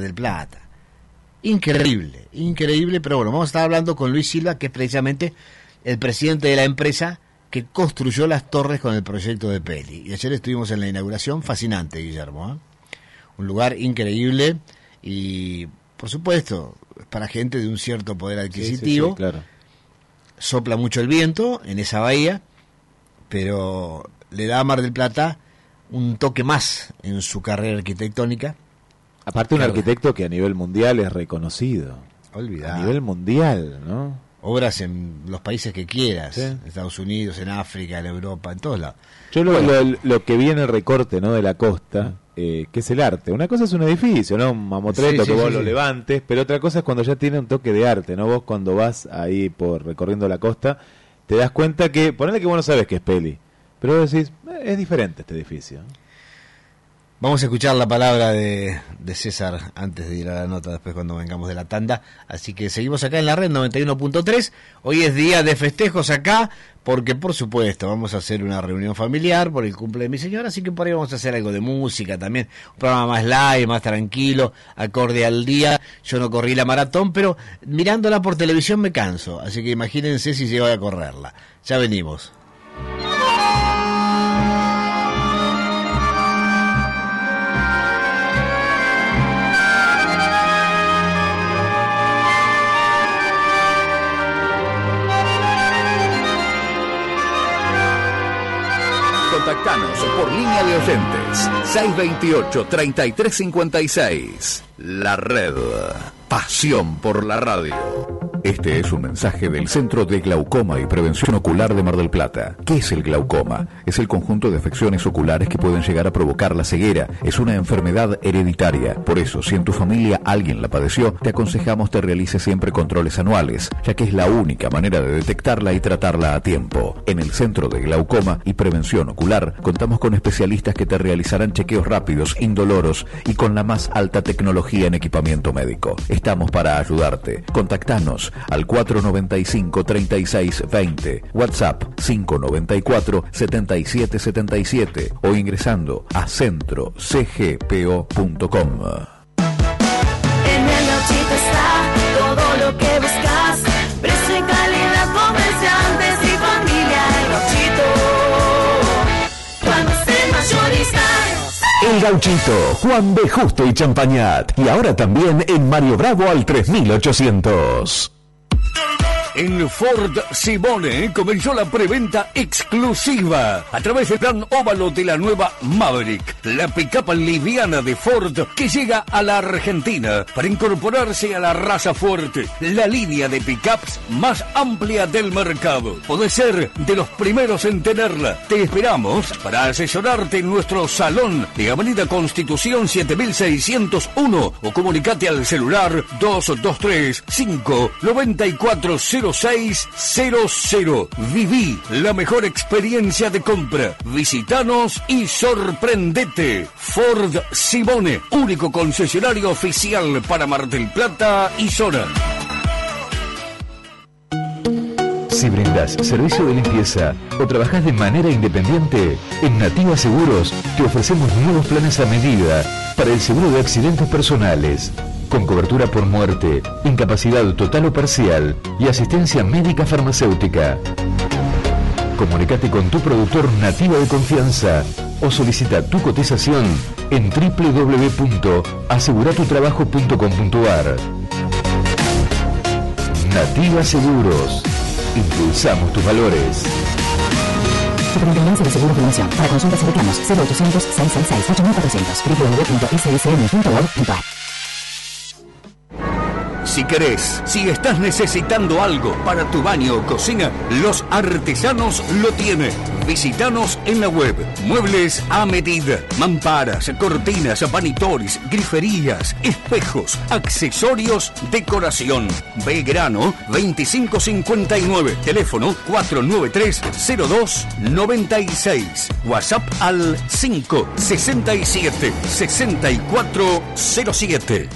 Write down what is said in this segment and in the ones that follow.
del Plata. Increíble, increíble, pero bueno, vamos a estar hablando con Luis Silva, que es precisamente el presidente de la empresa que construyó las torres con el proyecto de Peli. Y ayer estuvimos en la inauguración, fascinante, Guillermo. ¿eh? Un lugar increíble y, por supuesto, para gente de un cierto poder adquisitivo. claro. Sopla mucho el viento en esa bahía, pero le da a Mar del Plata un toque más en su carrera arquitectónica. Aparte un Claro. arquitecto que a nivel mundial es reconocido. Olvidar. A nivel mundial, ¿no? Obras en los países que quieras, Sí. en Estados Unidos, en África, en Europa, en todos lados. Yo lo, Bueno. lo- lo que vi en el recorte ¿no? de la costa, eh, que es el arte. Una cosa es un edificio, ¿no? Un mamotreto Sí, que vos lo levantes, pero otra cosa es cuando ya tiene un toque de arte, ¿no? Vos cuando vas ahí por recorriendo la costa, te das cuenta que, ponele que vos no sabes que es peli, pero vos decís, "Eh, es diferente este edificio. Vamos a escuchar la palabra de, de César antes de ir a la nota, después cuando vengamos de la tanda. Así que seguimos acá en la red 91.3. Hoy es día de festejos acá, porque por supuesto vamos a hacer una reunión familiar por el cumple de mi señora, así que por ahí vamos a hacer algo de música también. Un programa más live, más tranquilo, acorde al día. Yo no corrí la maratón, pero mirándola por televisión me canso. Así que imagínense si llego a correrla. Ya venimos. Por línea de oyentes 628-3356. La red. Pasión por la radio. Este es un mensaje del Centro de Glaucoma y Prevención Ocular de Mar del Plata. ¿Qué es el glaucoma? Es el conjunto de afecciones oculares que pueden llegar a provocar la ceguera. Es una enfermedad hereditaria. Por eso, si en tu familia alguien la padeció, te aconsejamos te realices siempre controles anuales, ya que es la única manera de detectarla y tratarla a tiempo. En el Centro de Glaucoma y Prevención Ocular contamos con especialistas que te realizarán chequeos rápidos, indoloros y con la más alta tecnología en equipamiento médico. Estamos para ayudarte. Contactanos al 495-3620, WhatsApp 594-7777 o ingresando a centrocgpo.com. El Gauchito, Juan B. Justo y Champañat. Y ahora también en Mario Bravo al 3800. En Ford Simone comenzó la preventa exclusiva a través del plan óvalo de la nueva Maverick, la pickup liviana de Ford que llega a la Argentina para incorporarse a la raza fuerte, la línea de pickups más amplia del mercado. Podés ser de los primeros en tenerla. Te esperamos para asesorarte en nuestro salón de Avenida Constitución 7601 o comunicate al celular 223 5 940600. Viví la mejor experiencia de compra. Visitanos y sorprendete. Ford Simone, único concesionario oficial para Mar del Plata y zona. Si brindas servicio de limpieza o trabajas de manera independiente, en Nativa Seguros te ofrecemos nuevos planes a medida para el seguro de accidentes personales, con cobertura por muerte, incapacidad total o parcial y asistencia médica farmacéutica. Comunicate con tu productor nativo de confianza o solicita tu cotización en www.aseguratutrabajo.com.ar. Nativa Seguros. Impulsamos tus valores. Superintendencia de Seguros de. Para consultas y reclamos 0800 666 8400 www.ssn.org.ar Si querés, si estás necesitando algo para tu baño o cocina, Los Artesanos lo tiene. Visítanos en la web. Muebles a medida. Mamparas, cortinas, vanitores, griferías, espejos, accesorios, decoración. Belgrano 2559. Teléfono 493-0296. WhatsApp al 567 6407.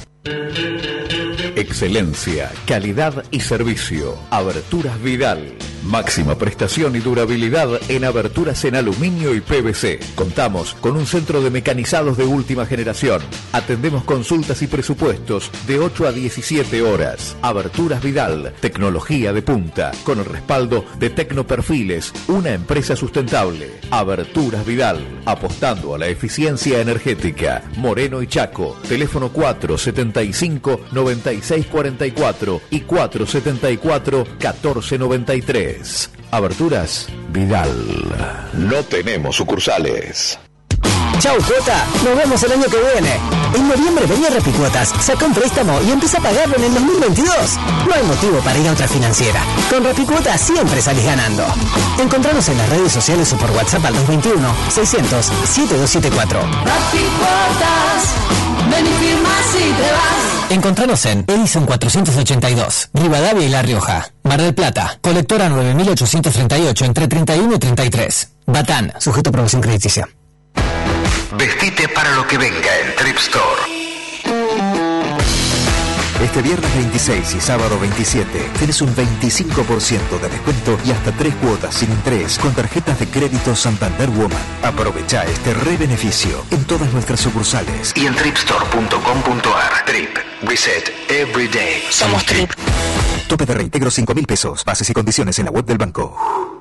Excelencia, calidad y servicio. Aberturas Vidal. Máxima prestación y durabilidad en aberturas en aluminio y PVC. Contamos con un centro de mecanizados de última generación. Atendemos consultas y presupuestos de 8 a 17 horas. Aberturas Vidal, tecnología de punta, con el respaldo de Tecnoperfiles, una empresa sustentable. Aberturas Vidal, apostando a la eficiencia energética. Moreno y Chaco, teléfono 475 9644 y 474 1493. Aberturas Vidal. No tenemos sucursales. Chau, Cuota. Nos vemos el año que viene. En noviembre venía Repicuotas, saca un préstamo y empieza a pagarlo en el 2022. No hay motivo para ir a otra financiera. Con Repicuotas siempre salís ganando. Encontranos en las redes sociales o por WhatsApp al 221-600-7274. Ven y firmas y te vas. Encontranos en Edison 482, Rivadavia y La Rioja. Mar del Plata, colectora 9838 entre 31 y 33. Batán, sujeto a promoción crediticia. Vestite para lo que venga en Trip Store. Este viernes 26 y sábado 27 tienes un 25% de descuento y hasta tres cuotas sin interés con tarjetas de crédito Santander Woman. Aprovecha este re beneficio en todas nuestras sucursales y en tripstore.com.ar. Trip. Reset every day. Somos Trip. Tope de reintegro 5 mil pesos. Bases y condiciones en la web del banco.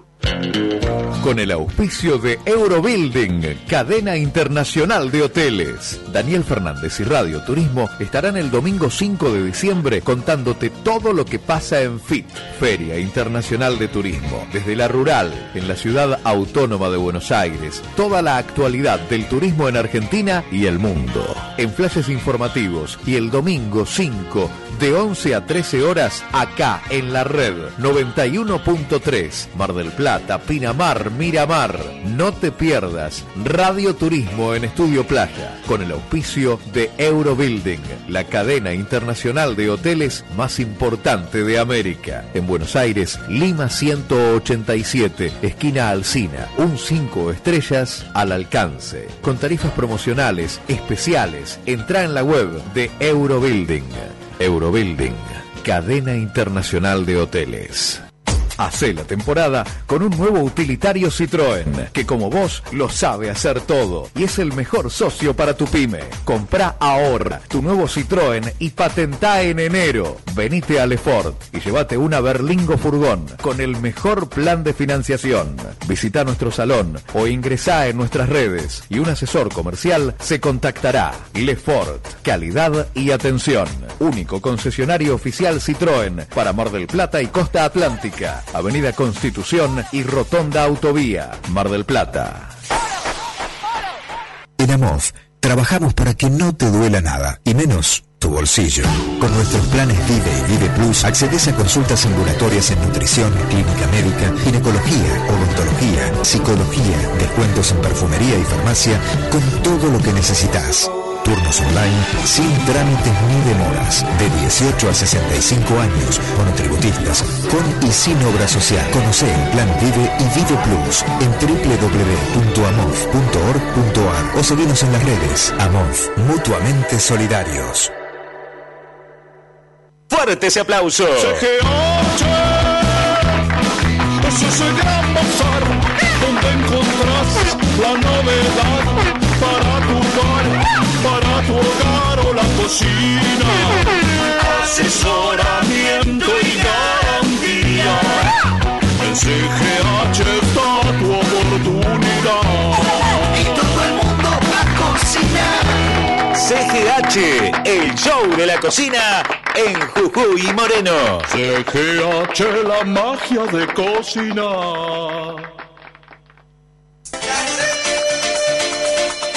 Con el auspicio de Eurobuilding, cadena internacional de hoteles. Daniel Fernández y Radio Turismo estarán el domingo 5 de diciembre contándote todo lo que pasa en FIT, Feria Internacional de Turismo. Desde la rural, en la ciudad autónoma de Buenos Aires, toda la actualidad del turismo en Argentina y el mundo. En flashes informativos y el domingo 5 de 11 a 13 horas acá en la red 91.3 Mar del Plata, Pinamar, Miramar. No te pierdas Radio Turismo en Estudio Playa con el auspicio de Eurobuilding, la cadena internacional de hoteles más importante de América. En Buenos Aires, Lima 187, esquina Alcina, un 5 estrellas al alcance. Con tarifas promocionales especiales. Entra en la web de Eurobuilding. Eurobuilding, cadena internacional de hoteles. Hace la temporada con un nuevo utilitario Citroën, que como vos lo sabe hacer todo y es el mejor socio para tu pyme. Compra ahora tu nuevo Citroën y patentá en enero. Venite a Lefort y llévate una Berlingo Furgón con el mejor plan de financiación. Visita nuestro salón o ingresá en nuestras redes y un asesor comercial se contactará. Lefort, calidad y atención. Único concesionario oficial Citroën para Mar del Plata y Costa Atlántica. Avenida Constitución y Rotonda Autovía, Mar del Plata. En AMOF trabajamos para que no te duela nada, y menos tu bolsillo. Con nuestros planes Vive y Vive Plus accedes a consultas ambulatorias en nutrición, clínica médica, ginecología, odontología, psicología, descuentos en perfumería y farmacia, con todo lo que necesitas. Turnos online sin trámites ni demoras. De 18 a 65 años, monotributistas, con y sin obra social. Conoce el plan Vive y Vive Plus en www.amof.org.ar o seguimos en las redes. Amof, mutuamente solidarios. Fuerte ese aplauso. Ese es el gran bazar donde encontrás la novedad para tu bar, para tu hogar o la cocina. Asesoramiento y garantía. En CGH está tu oportunidad. Y todo el mundo a cocinar. CGH, el show de la cocina en Jujuy y Moreno. CGH, la magia de cocinar.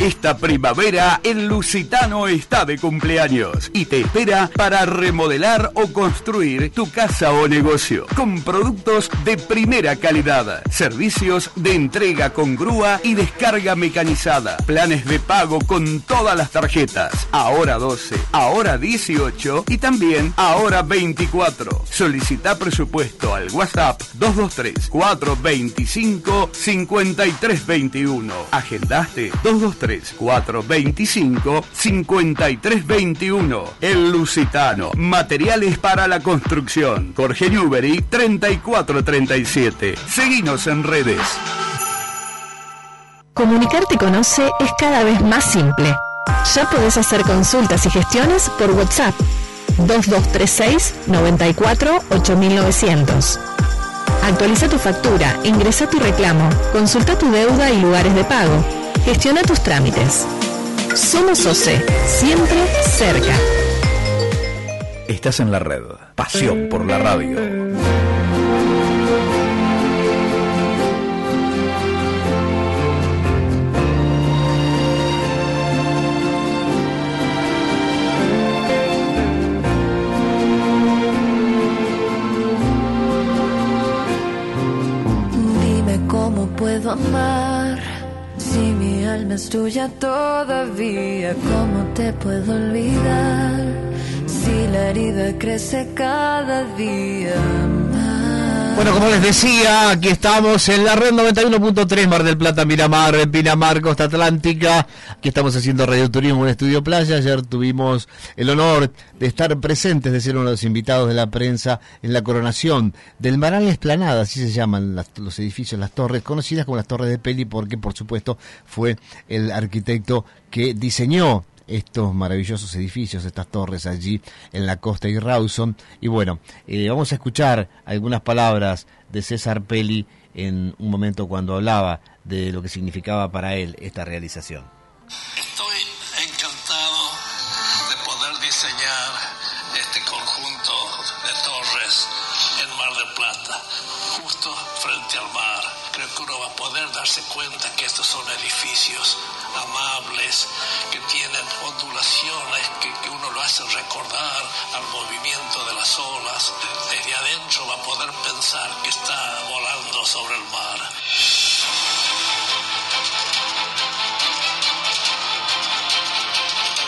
Esta primavera el Lusitano está de cumpleaños y te espera para remodelar o construir tu casa o negocio con productos de primera calidad, servicios de entrega con grúa y descarga mecanizada, planes de pago con todas las tarjetas, ahora 12, ahora 18 y también ahora 24. Solicita presupuesto al WhatsApp 223 425 5321. Agendaste 223 425 5321. El Lusitano. Materiales para la construcción. Jorge Newbery 3437. Seguinos en redes. Comunicarte con OCE es cada vez más simple. Ya podés hacer consultas y gestiones por WhatsApp 2236 94 8900. Actualiza tu factura, ingresa tu reclamo, consulta tu deuda y lugares de pago. Gestiona tus trámites. Somos OCE, siempre cerca. Estás en la red. Pasión por la radio. Tuya todavía. ¿Cómo te puedo olvidar si la herida crece cada día? Bueno, como les decía, aquí estamos en la red 91.3 Mar del Plata, Miramar, en Pinamar, Costa Atlántica. Aquí estamos haciendo Radio Turismo en Estudio Playa. Ayer tuvimos el honor de estar presentes, de ser uno de los invitados de la prensa en la coronación del Maral Esplanada, así se llaman las- los edificios, las torres, conocidas como las torres de Peli, porque por supuesto fue el arquitecto que diseñó estos maravillosos edificios, estas torres allí en la costa y Rawson. Y bueno, eh, vamos a escuchar algunas palabras de César Pelli en un momento cuando hablaba de lo que significaba para él esta realización. Darse cuenta que estos son edificios amables, que tienen ondulaciones, que, uno lo hace recordar al movimiento de las olas. Desde adentro va a poder pensar que está volando sobre el mar.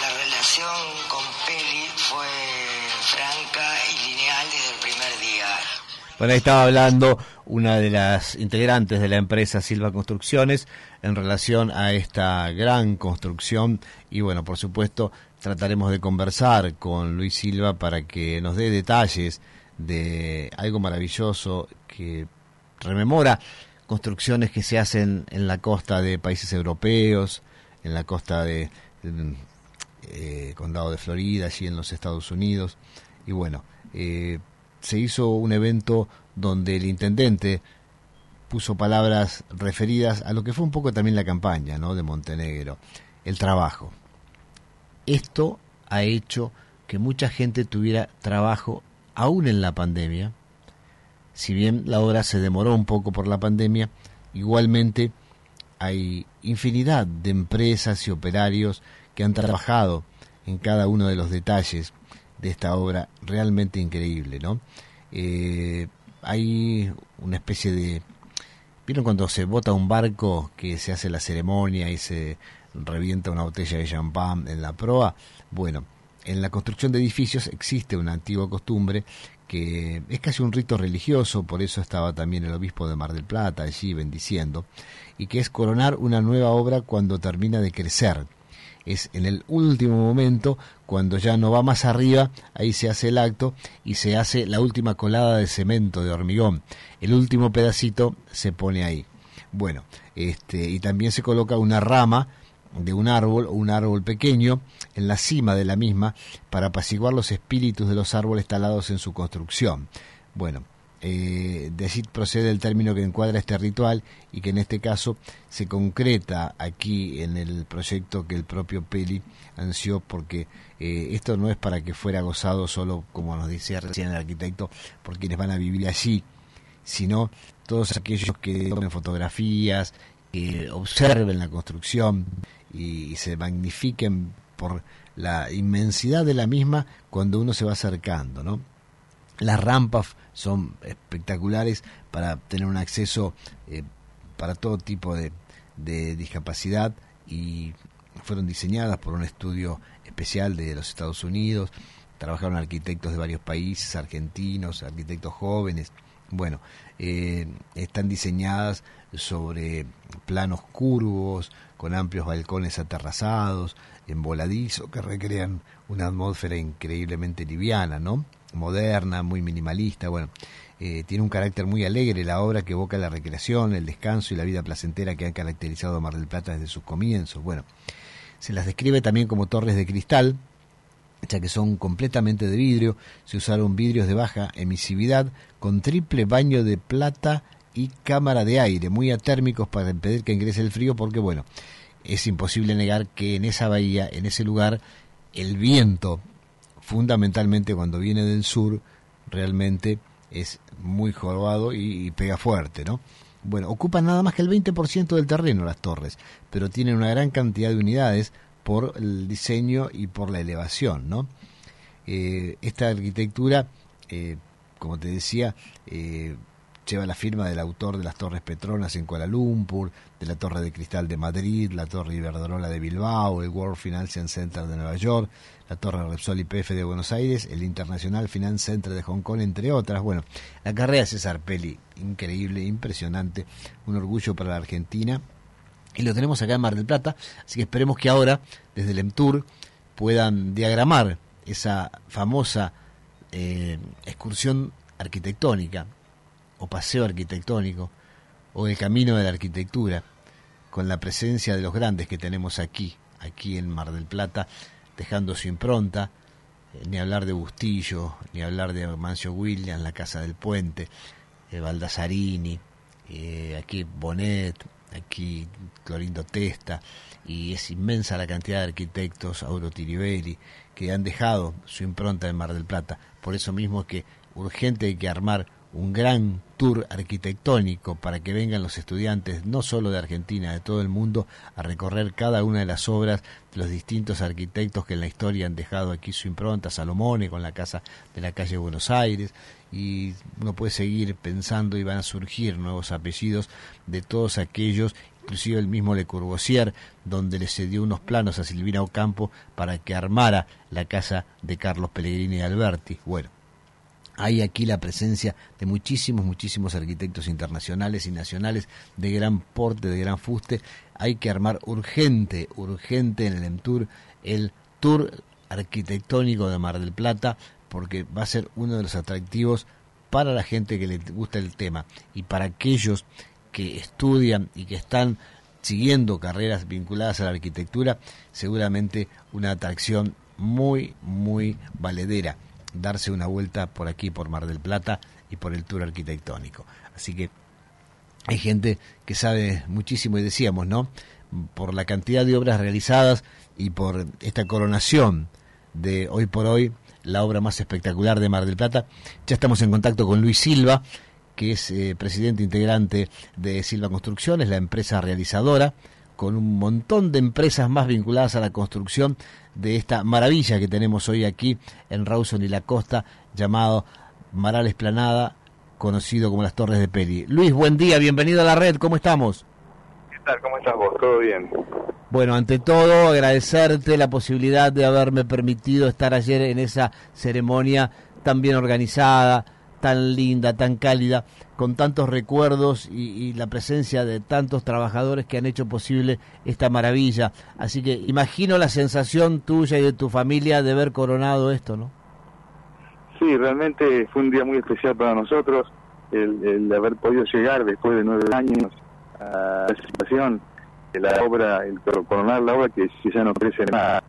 La relación con Peli fue franca y lineal desde el primer día. Bueno, ahí estaba hablando una de las integrantes de la empresa Silva Construcciones en relación a esta gran construcción y bueno, por supuesto, trataremos de conversar con Luis Silva para que nos dé detalles de algo maravilloso que rememora construcciones que se hacen en la costa de países europeos, en la costa de, eh, condado de Florida, allí en los Estados Unidos. Y bueno, eh, se hizo un evento donde el intendente puso palabras referidas a lo que fue un poco también la campaña ¿no? de Montenegro, el trabajo. Esto ha hecho que mucha gente tuviera trabajo aún en la pandemia. Si bien la obra se demoró un poco por la pandemia, igualmente hay infinidad de empresas y operarios que han trabajado en cada uno de los detalles de esta obra realmente increíble, ¿no? Eh, hay una especie de... ¿Vieron cuando se bota un barco que se hace la ceremonia y se revienta una botella de champán en la proa? Bueno, en la construcción de edificios existe una antigua costumbre que es casi un rito religioso, por eso estaba también el obispo de Mar del Plata allí bendiciendo, y que es coronar una nueva obra cuando termina de crecer. Es en el último momento, cuando ya no va más arriba, ahí se hace el acto y se hace la última colada de cemento, de hormigón. El último pedacito se pone ahí. Bueno, este, y también se coloca una rama de un árbol o un árbol pequeño en la cima de la misma para apaciguar los espíritus de los árboles talados en su construcción. Bueno, eh, de procede el término que encuadra este ritual y que en este caso se concreta aquí en el proyecto que el propio Peli ansió porque eh, esto no es para que fuera gozado solo, como nos decía recién el arquitecto, por quienes van a vivir allí, sino todos aquellos que tomen fotografías, que observen la construcción y, y se magnifiquen por la inmensidad de la misma cuando uno se va acercando, ¿no? Las rampas son espectaculares para tener un acceso eh, para todo tipo de, de discapacidad y fueron diseñadas por un estudio especial de los Estados Unidos. Trabajaron arquitectos de varios países, argentinos, arquitectos jóvenes. Bueno, eh, están diseñadas sobre planos curvos, con amplios balcones aterrazados, en voladizo, que recrean una atmósfera increíblemente liviana, ¿no? Moderna, muy minimalista, bueno. Eh, tiene un carácter muy alegre la obra que evoca la recreación, el descanso y la vida placentera que han caracterizado a Mar del Plata desde sus comienzos. Bueno, se las describe también como torres de cristal, ya que son completamente de vidrio. Se usaron vidrios de baja emisividad con triple baño de plata y cámara de aire, muy atérmicos para impedir que ingrese el frío, porque bueno, es imposible negar que en esa bahía, en ese lugar, el viento, fundamentalmente cuando viene del sur, realmente es muy jorobado y, pega fuerte, ¿no? Bueno, ocupan nada más que el 20% del terreno las torres, pero tienen una gran cantidad de unidades por el diseño y por la elevación, ¿no? Eh, esta arquitectura, eh, como te decía, eh, lleva la firma del autor de las Torres Petronas en Kuala Lumpur, de la Torre de Cristal de Madrid, la Torre Iberdrola de Bilbao, el World Financial Center de Nueva York, la Torre Repsol IPF de Buenos Aires, el International Finance Center de Hong Kong, entre otras. Bueno, la carrera César Peli, increíble, impresionante, un orgullo para la Argentina. Y lo tenemos acá en Mar del Plata, así que esperemos que ahora, desde el EMTUR, puedan diagramar esa famosa eh, excursión arquitectónica o paseo arquitectónico o el camino de la arquitectura con la presencia de los grandes que tenemos aquí, aquí en Mar del Plata, dejando su impronta, eh, ni hablar de Bustillo, ni hablar de Mancio Williams, La Casa del Puente, eh, Baldasarini, eh, aquí Bonet, aquí Clorindo Testa, y es inmensa la cantidad de arquitectos, Auro Tiribelli, que han dejado su impronta en Mar del Plata. Por eso mismo es que urgente hay que armar un gran tour arquitectónico para que vengan los estudiantes, no solo de Argentina, de todo el mundo, a recorrer cada una de las obras de los distintos arquitectos que en la historia han dejado aquí su impronta, Salomone con la casa de la calle Buenos Aires, y uno puede seguir pensando y van a surgir nuevos apellidos de todos aquellos inclusive el mismo Le Corbusier, donde le cedió unos planos a Silvina Ocampo para que armara la casa de Carlos Pellegrini y Alberti. Bueno, hay aquí la presencia de muchísimos, muchísimos arquitectos internacionales y nacionales de gran porte, de gran fuste. Hay que armar urgente, urgente en el EMTUR el tour arquitectónico de Mar del Plata, porque va a ser uno de los atractivos para la gente que le gusta el tema y para aquellos que estudian y que están siguiendo carreras vinculadas a la arquitectura, seguramente una atracción muy, muy valedera darse una vuelta por aquí, por Mar del Plata y por el tour arquitectónico. Así que hay gente que sabe muchísimo y decíamos, ¿no? Por la cantidad de obras realizadas y por esta coronación de hoy por hoy, la obra más espectacular de Mar del Plata, ya estamos en contacto con Luis Silva, que es eh, presidente integrante de Silva Construcciones, la empresa realizadora, con un montón de empresas más vinculadas a la construcción de esta maravilla que tenemos hoy aquí en Rawson y la costa, llamado Maral Esplanada, conocido como las Torres de Peli. Luis, buen día, bienvenido a la red, ¿cómo estamos? ¿Qué tal? ¿Cómo estás vos? ¿Todo bien? Bueno, ante todo, agradecerte la posibilidad de haberme permitido estar ayer en esa ceremonia tan bien organizada, tan linda, tan cálida, con tantos recuerdos y, y, la presencia de tantos trabajadores que han hecho posible esta maravilla. Así que imagino la sensación tuya y de tu familia de haber coronado esto, ¿no? Sí, realmente fue un día muy especial para nosotros el, el haber podido llegar después de nueve años a la situación la obra, el coronar la obra que ya no crece más.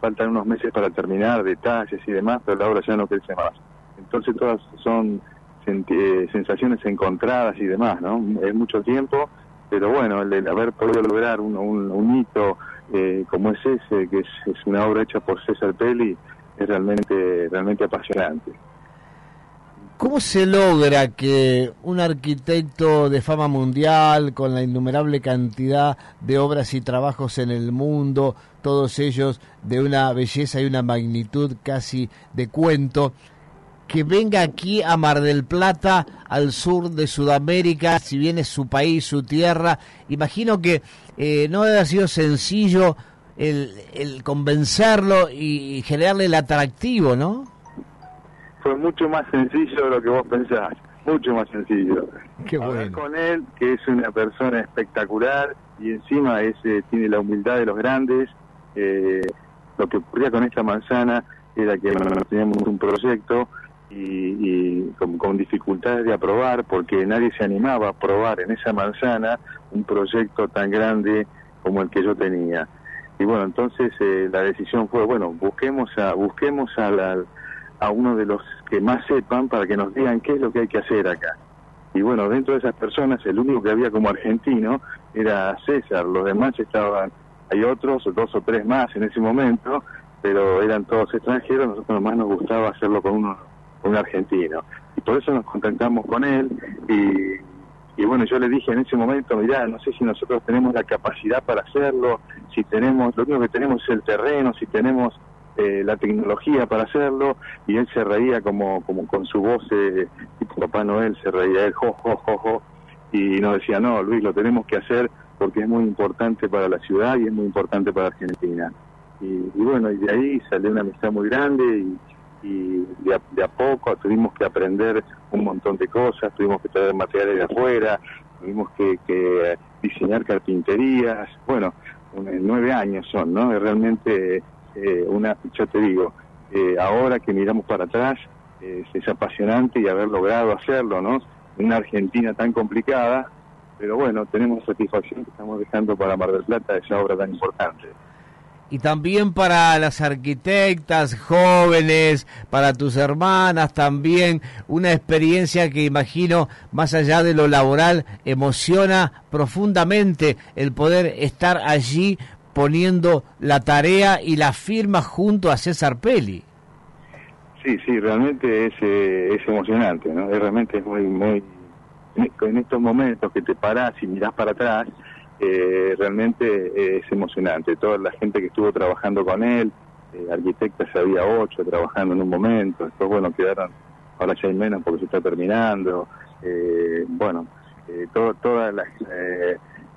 Faltan unos meses para terminar, detalles y demás, pero la obra ya no crece más entonces todas son eh, sensaciones encontradas y demás, ¿no? Es mucho tiempo, pero bueno, el, el haber podido lograr un, un, hito eh, como es ese, que es, es, una obra hecha por César Pelli, es realmente, realmente apasionante. ¿Cómo se logra que un arquitecto de fama mundial, con la innumerable cantidad de obras y trabajos en el mundo, todos ellos de una belleza y una magnitud casi de cuento, que venga aquí a Mar del Plata, al sur de Sudamérica, si bien es su país, su tierra, imagino que eh, no haber sido sencillo el, el convencerlo y generarle el atractivo, ¿no? fue mucho más sencillo de lo que vos pensás, mucho más sencillo. Qué Hablar con él, que es una persona espectacular y encima ese tiene la humildad de los grandes. Eh, lo que ocurría con esta manzana era que bueno, teníamos un proyecto y, y con, con dificultades de aprobar porque nadie se animaba a aprobar en esa manzana un proyecto tan grande como el que yo tenía. Y bueno, entonces eh, la decisión fue, bueno, busquemos a busquemos a, la, a uno de los que más sepan para que nos digan qué es lo que hay que hacer acá. Y bueno, dentro de esas personas, el único que había como argentino era César, los demás estaban, hay otros, dos o tres más en ese momento, pero eran todos extranjeros, nosotros más nos gustaba hacerlo con uno, un argentino. Y por eso nos contactamos con él y, y bueno, yo le dije en ese momento, mirá, no sé si nosotros tenemos la capacidad para hacerlo, si tenemos, lo único que tenemos es el terreno, si tenemos eh, la tecnología para hacerlo y él se reía como como con su voz eh, tipo Papá Noel se reía él jo jo jo jo. Y nos decía no Luis lo tenemos que hacer porque es muy importante para la ciudad y es muy importante para Argentina y, y bueno y de ahí salió una amistad muy grande y, y de, a, de a poco tuvimos que aprender un montón de cosas tuvimos que traer materiales de afuera tuvimos que, que diseñar carpinterías bueno nueve años son no Y realmente eh, una, yo te digo, eh, ahora que miramos para atrás, es apasionante y haber logrado hacerlo, ¿no? Una Argentina tan complicada, pero bueno, tenemos satisfacción que estamos dejando para Mar del Plata esa obra tan importante. Y también para las arquitectas jóvenes, para tus hermanas también, una experiencia que imagino, más allá de lo laboral, emociona profundamente el poder estar allí poniendo la tarea y la firma junto a César Peli. Sí, sí, realmente es, eh, es emocionante, ¿no? Es realmente es muy, muy... En estos momentos que te parás y mirás para atrás, eh, realmente es emocionante. Toda la gente que estuvo trabajando con él, eh, arquitectas había ocho trabajando en un momento, después, bueno, quedaron, ahora ya hay menos porque se está terminando. Eh, bueno, eh, todo, todas las eh,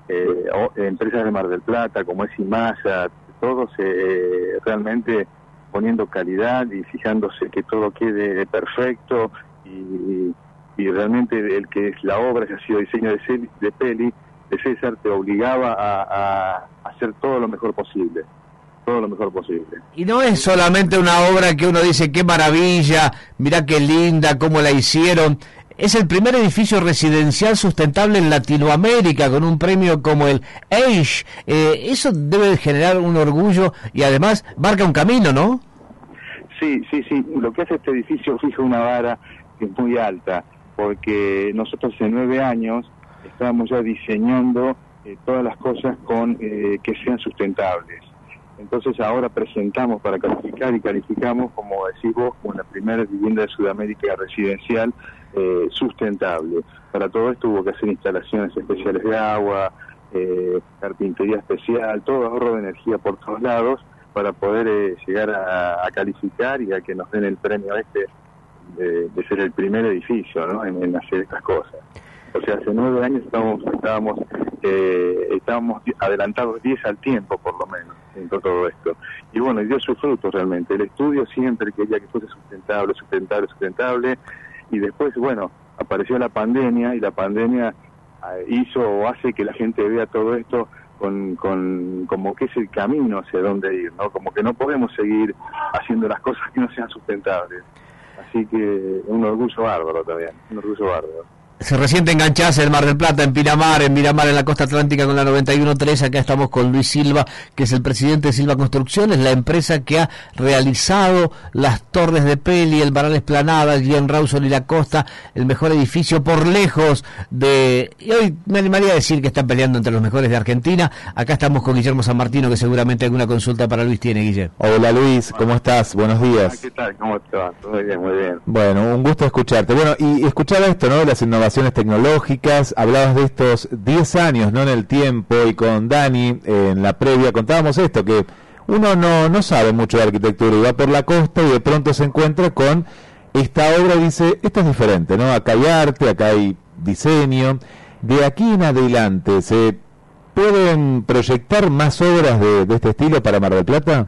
eh, empresas de Mar del Plata, como es Imasa, todos eh, realmente poniendo calidad y fijándose que todo quede perfecto y, y realmente el que es la obra que ha sido diseño de Peli, de César, te obligaba a, a hacer todo lo mejor posible, todo lo mejor posible. Y no es solamente una obra que uno dice, qué maravilla, mira qué linda, cómo la hicieron. Es el primer edificio residencial sustentable en Latinoamérica con un premio como el AGE. Eh, eso debe generar un orgullo y además marca un camino, ¿no? Sí, sí, sí. Lo que hace este edificio fija una vara que es muy alta, porque nosotros en nueve años estábamos ya diseñando eh, todas las cosas con eh, que sean sustentables. Entonces ahora presentamos para calificar y calificamos, como decís vos, como la primera vivienda de Sudamérica residencial eh, sustentable. Para todo esto hubo que hacer instalaciones especiales de agua, eh, carpintería especial, todo ahorro de energía por todos lados para poder eh, llegar a, calificar y a que nos den el premio este de, ser el primer edificio ¿no? en hacer estas cosas. O sea, hace nueve años estábamos, estábamos, eh, estábamos adelantados diez al tiempo, por lo menos, en todo esto. Y bueno, y dio sus frutos realmente. El estudio siempre quería que fuese sustentable, sustentable, sustentable. Y después, bueno, apareció la pandemia y la pandemia eh, hizo o hace que la gente vea todo esto con, con como que es el camino hacia dónde ir, ¿no? Como que no podemos seguir haciendo las cosas que no sean sustentables. Así que un orgullo bárbaro también, un orgullo bárbaro. Se recién te enganchás en Mar del Plata, en Pinamar, en Miramar, en la costa atlántica con la 91.3. Acá estamos con Luis Silva, que es el presidente de Silva Construcciones, la empresa que ha realizado las torres de Peli, el Baral Esplanada, el Guion Rawson y la costa, el mejor edificio por lejos de... Y hoy me animaría a decir que están peleando entre los mejores de Argentina. Acá estamos con Guillermo San Martino, que seguramente alguna consulta para Luis tiene, Guillermo. Hola Luis, ¿cómo estás? Buenos días. ¿Qué tal? ¿Cómo va? Muy bien, muy bien. Bueno, un gusto escucharte. Bueno, y escuchar esto, ¿no? Las innovaciones tecnológicas, hablabas de estos 10 años, ¿no? En el tiempo, y con Dani, eh, en la previa, contábamos esto, que uno no, no sabe mucho de arquitectura y va por la costa y de pronto se encuentra con esta obra dice, esto es diferente, ¿no? Acá hay arte, acá hay diseño. De aquí en adelante, ¿se pueden proyectar más obras de, de este estilo para Mar del Plata?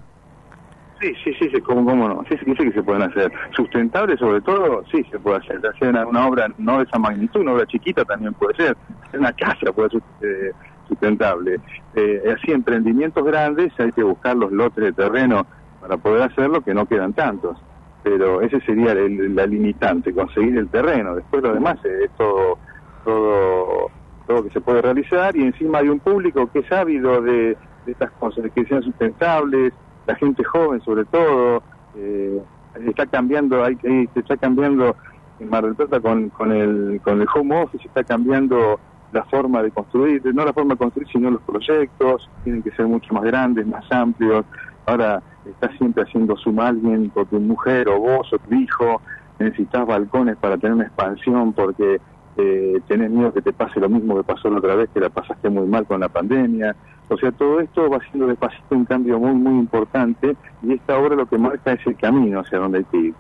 Sí, sí, sí, sí, ¿cómo, cómo no? Sí, sí, sí que se pueden hacer. Sustentable sobre todo, sí se puede hacer. Hacer una, obra no de esa magnitud, una obra chiquita también puede ser. Una casa puede ser eh, sustentable. Eh, así, emprendimientos grandes hay que buscar los lotes de terreno para poder hacerlo, que no quedan tantos. Pero ese sería el- la limitante, conseguir el terreno. Después lo demás es todo, todo, todo que se puede realizar y encima hay un público que es ávido de, de estas cosas, de que sean sustentables, la gente joven sobre todo, eh, está cambiando, hay, se está cambiando en Mar del Plata con, con el con el home office, está cambiando la forma de construir, no la forma de construir, sino los proyectos, tienen que ser mucho más grandes, más amplios. Ahora está siempre haciendo suma alguien, por tu mujer o vos o tu hijo, necesitas balcones para tener una expansión porque eh, tenés miedo que te pase lo mismo que pasó la otra vez, que la pasaste muy mal con la pandemia. O sea, todo esto va siendo despacito un cambio muy, muy importante y esta obra lo que marca es el camino hacia donde hay que ir.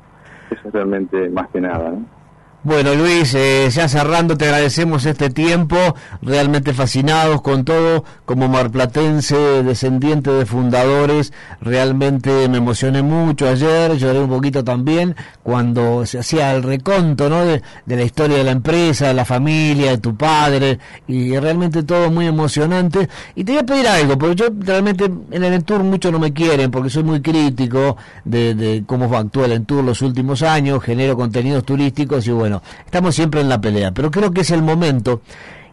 Eso es realmente más que nada. ¿no? Bueno, Luis, eh, ya cerrando, te agradecemos este tiempo, realmente fascinados con todo, como marplatense, descendiente de fundadores, realmente me emocioné mucho ayer, lloré un poquito también cuando se hacía el reconto ¿no? de, de la historia de la empresa, de la familia, de tu padre, y realmente todo muy emocionante. Y te voy a pedir algo, porque yo realmente en el Entour mucho no me quieren, porque soy muy crítico de, de cómo actúa el Entour los últimos años, genero contenidos turísticos y bueno, estamos siempre en la pelea, pero creo que es el momento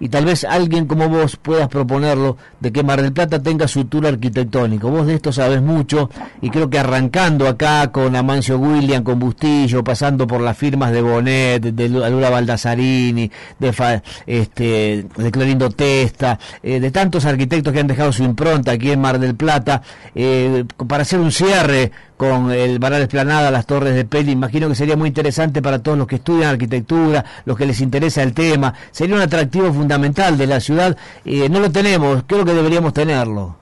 y tal vez alguien como vos puedas proponerlo de que Mar del Plata tenga su tour arquitectónico. Vos de esto sabes mucho y creo que arrancando acá con Amancio William, con Bustillo, pasando por las firmas de Bonet, de Lula Baldasarini, de, Fa- este, de Clorindo Testa, eh, de tantos arquitectos que han dejado su impronta aquí en Mar del Plata, eh, para hacer un cierre con el Baral Esplanada, las Torres de Peli, imagino que sería muy interesante para todos los que estudian arquitectura, los que les interesa el tema, sería un atractivo fundamental de la ciudad, eh, no lo tenemos, creo que deberíamos tenerlo.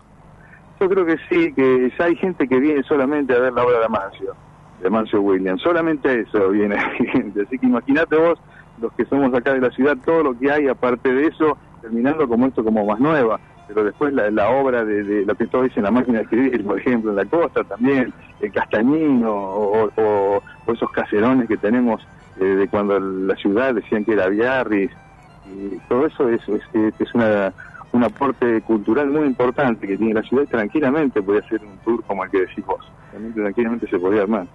Yo creo que sí, que ya hay gente que viene solamente a ver la obra de Amancio, de Amancio Williams. Solamente eso viene. Así que imagínate vos, los que somos acá de la ciudad, todo lo que hay aparte de eso, terminando como esto como más nueva. Pero después la, la obra de, de lo que todos dicen, la máquina de escribir, por ejemplo, en la costa también, el castañino o, esos caserones que tenemos eh, de cuando la ciudad decían que era Biarritz. Y todo eso es, es, una, un aporte cultural muy importante que tiene la ciudad tranquilamente puede hacer un tour como el que decís vos. Realmente tranquilamente se podría armar.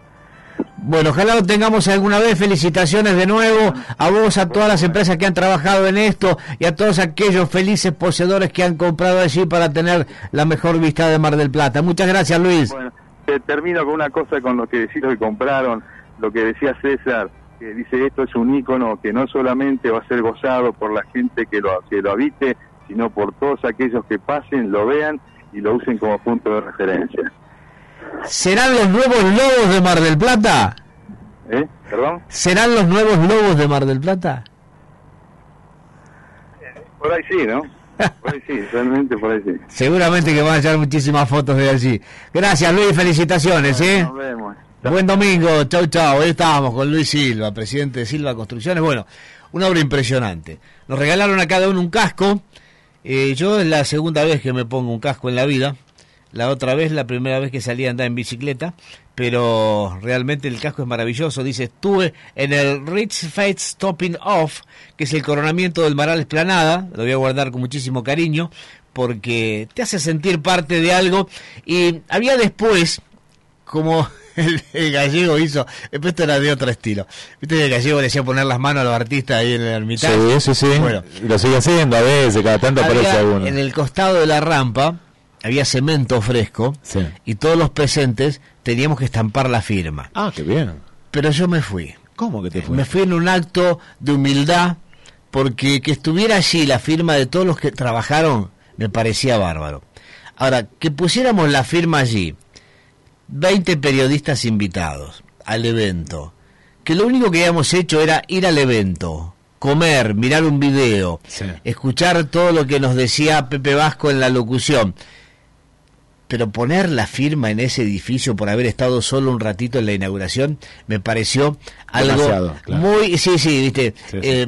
Bueno, ojalá lo tengamos alguna vez. Felicitaciones de nuevo a vos, a todas las empresas que han trabajado en esto y a todos aquellos felices poseedores que han comprado allí para tener la mejor vista de Mar del Plata. Muchas gracias, Luis. Bueno, te termino con una cosa con lo que decís que compraron, lo que decía César, que dice esto es un ícono que no solamente va a ser gozado por la gente que lo, que lo habite, sino por todos aquellos que pasen, lo vean y lo usen como punto de referencia. ¿Serán los nuevos lobos de Mar del Plata? ¿Eh? ¿Perdón? ¿Serán los nuevos lobos de Mar del Plata? Por ahí sí, ¿no? Por ahí sí, realmente por ahí sí. Seguramente que van a echar muchísimas fotos de allí. Gracias, Luis. Felicitaciones, ¿eh? Nos vemos. Buen domingo, chau chau. Hoy estábamos con Luis Silva, presidente de Silva Construcciones. Bueno, una obra impresionante. Nos regalaron a cada uno un casco. Eh, yo es la segunda vez que me pongo un casco en la vida. La otra vez, la primera vez que salí a andar en bicicleta. Pero realmente el casco es maravilloso. Dice, estuve en el Rich Fate Stopping Off, que es el coronamiento del Maral Esplanada. Lo voy a guardar con muchísimo cariño porque te hace sentir parte de algo. Y había después como el, el gallego hizo, esto era de otro estilo. Viste que el gallego le decía poner las manos a los artistas ahí en el ermitaño. Sí, sí, sí. Bueno, Y lo sigue haciendo a veces, cada tanto aparece alguno. en el costado de la rampa había cemento fresco Sí. y todos los presentes teníamos que estampar la firma. Ah, qué bien. Pero yo me fui. ¿Cómo que te fue? Me fui en un acto de humildad porque que estuviera allí la firma de todos los que trabajaron me parecía bárbaro. Ahora, que pusiéramos la firma allí, 20 periodistas invitados al evento, que lo único que habíamos hecho era ir al evento, comer, mirar un video, escuchar todo lo que nos decía Pepe Vasco en la locución, pero poner la firma en ese edificio por haber estado solo un ratito en la inauguración me pareció algo Demasiado, claro. muy sí sí viste Sí, sí. Eh,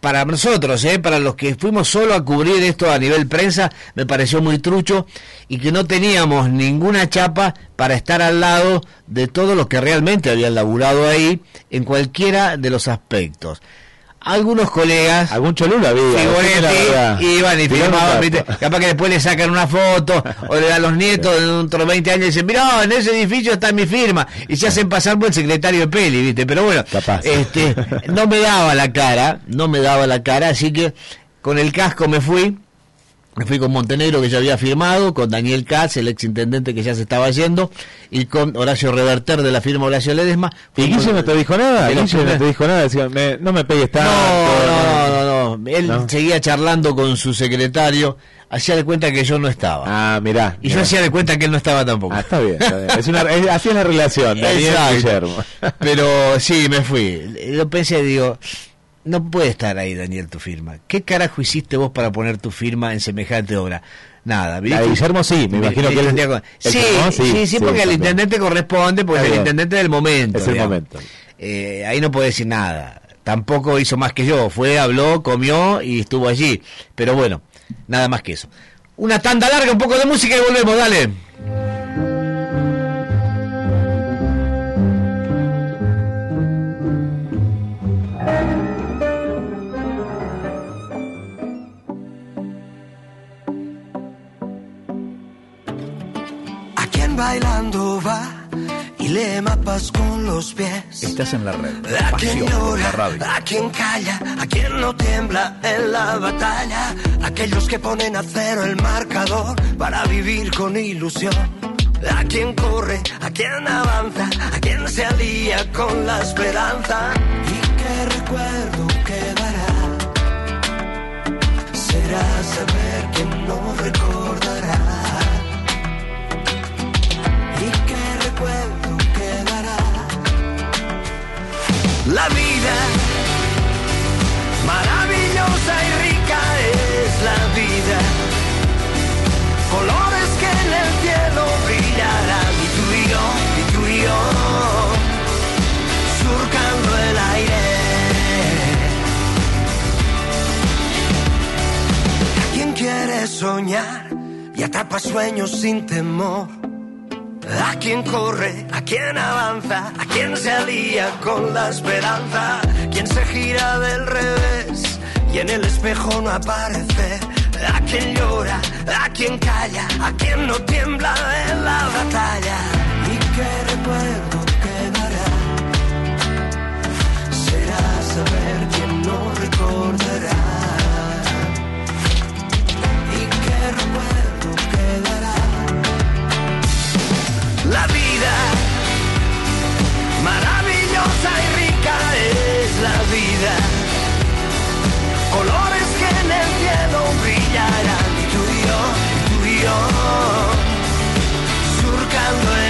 para nosotros eh, para los que fuimos solo a cubrir esto a nivel prensa me pareció muy trucho y que no teníamos ninguna chapa para estar al lado de todos los que realmente habían laburado ahí en cualquiera de los aspectos algunos colegas Algún cholulo había. Iban y capo. capaz que después le sacan una foto o le dan los nietos de otros 20 años y dicen, mirá, en ese edificio está mi firma y se hacen pasar por el secretario de Peli, ¿viste? Pero bueno, este no me daba la cara, no me daba la cara, así que con el casco me fui, me fui con Montenegro que ya había firmado, con Daniel Katz, el ex intendente que ya se estaba yendo, y con Horacio Reverter de la firma Horacio Ledesma. ¿Y Guille no te dijo nada? Guille no te dijo nada. Decía, me- no me pegues tanto. no, no, no. Él ¿No? seguía charlando con su secretario, hacía de cuenta que yo no estaba. Ah, mirá. y yo hacía de cuenta que él no estaba tampoco. Ah, está bien. Está bien. Es una, es- así es la relación. Daniel. Guillermo. Pero sí, me fui. Lo pensé, digo, no puede estar ahí, Daniel, tu firma. ¿Qué carajo hiciste vos para poner tu firma en semejante obra? Nada, de Guillermo sí, me imagino que intendente- él Sí, sí, sí, porque al intendente corresponde, porque es el intendente del momento. Es el digamos. momento. Eh, ahí no puedo decir nada. Tampoco hizo más que yo. Fue, habló, comió y estuvo allí. Pero bueno, nada más que eso. Una tanda larga, un poco de música y volvemos, dale. Bailando va y lee mapas con los pies. Estás en la red. A quien llora, a quien calla, a quien no tiembla en la batalla. Aquellos que ponen a cero el marcador para vivir con ilusión. A quien corre, a quien avanza, a quien se alía con la esperanza. Y qué recuerdo quedará. Será saber que no recordará. La vida maravillosa y rica es la vida. Colores que en el cielo brillarán y tú y yo, y tú y yo, surcando el aire. ¿Quién quiere soñar y atrapa sueños sin temor? A quien corre, a quien avanza, a quien se alía con la esperanza, quien se gira del revés y en el espejo no aparece, a quien llora, a quien calla, a quien no tiembla en la batalla. Y qué recuerdo quedará, será saber quién no recordará. Y rica es la vida. Colores que en el cielo brillarán y tú y yo, y tú y yo, surcando el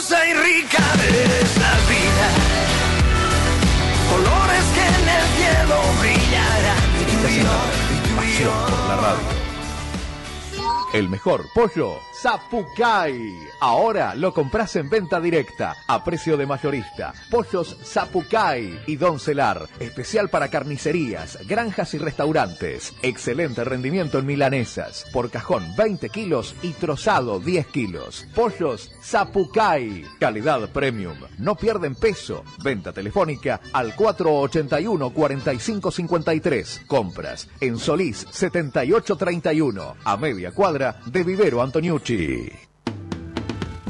hermosa y rica es la vida. Colores que en el cielo brillarán. Pasión por la radio. El mejor pollo Zapucay. Ahora lo compras en venta directa, a precio de mayorista. Pollos Zapucay y Don Celar, especial para carnicerías, granjas y restaurantes. Excelente rendimiento en milanesas, por cajón 20 kilos y trozado 10 kilos. Pollos Zapucay, calidad premium, no pierden peso. Venta telefónica al 481-4553. Compras en Solís 7831, a media cuadra de Vivero Antoniucci.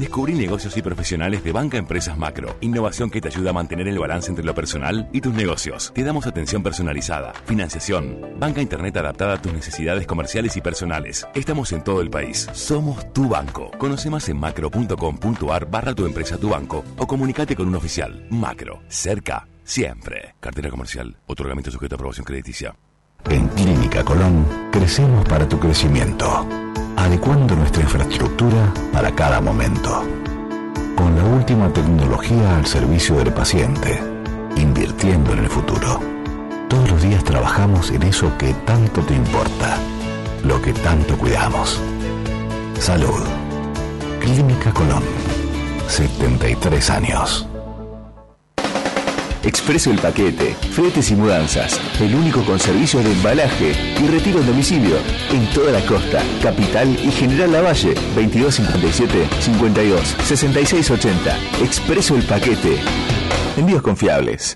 Descubrí negocios y profesionales de Banca Empresas Macro. Innovación que te ayuda a mantener el balance entre lo personal y tus negocios. Te damos atención personalizada, financiación, banca internet adaptada a tus necesidades comerciales y personales. Estamos en todo el país. Somos tu banco. Conoce más en macro.com.ar barra tu empresa tu banco o comunícate con un oficial. Macro. Cerca. Siempre. Cartera comercial. Otorgamiento sujeto a aprobación crediticia. En Clínica Colón crecemos para tu crecimiento, adecuando nuestra infraestructura para cada momento. Con la última tecnología al servicio del paciente, invirtiendo en el futuro. Todos los días trabajamos en eso que tanto te importa, lo que tanto cuidamos. Salud. Clínica Colón. 73 años. Expreso el Paquete, Fretes y Mudanzas, el único con servicios de embalaje y retiro en domicilio en toda la costa, capital y General Lavalle, 2257 52 66 80. Expreso el Paquete. Envíos confiables.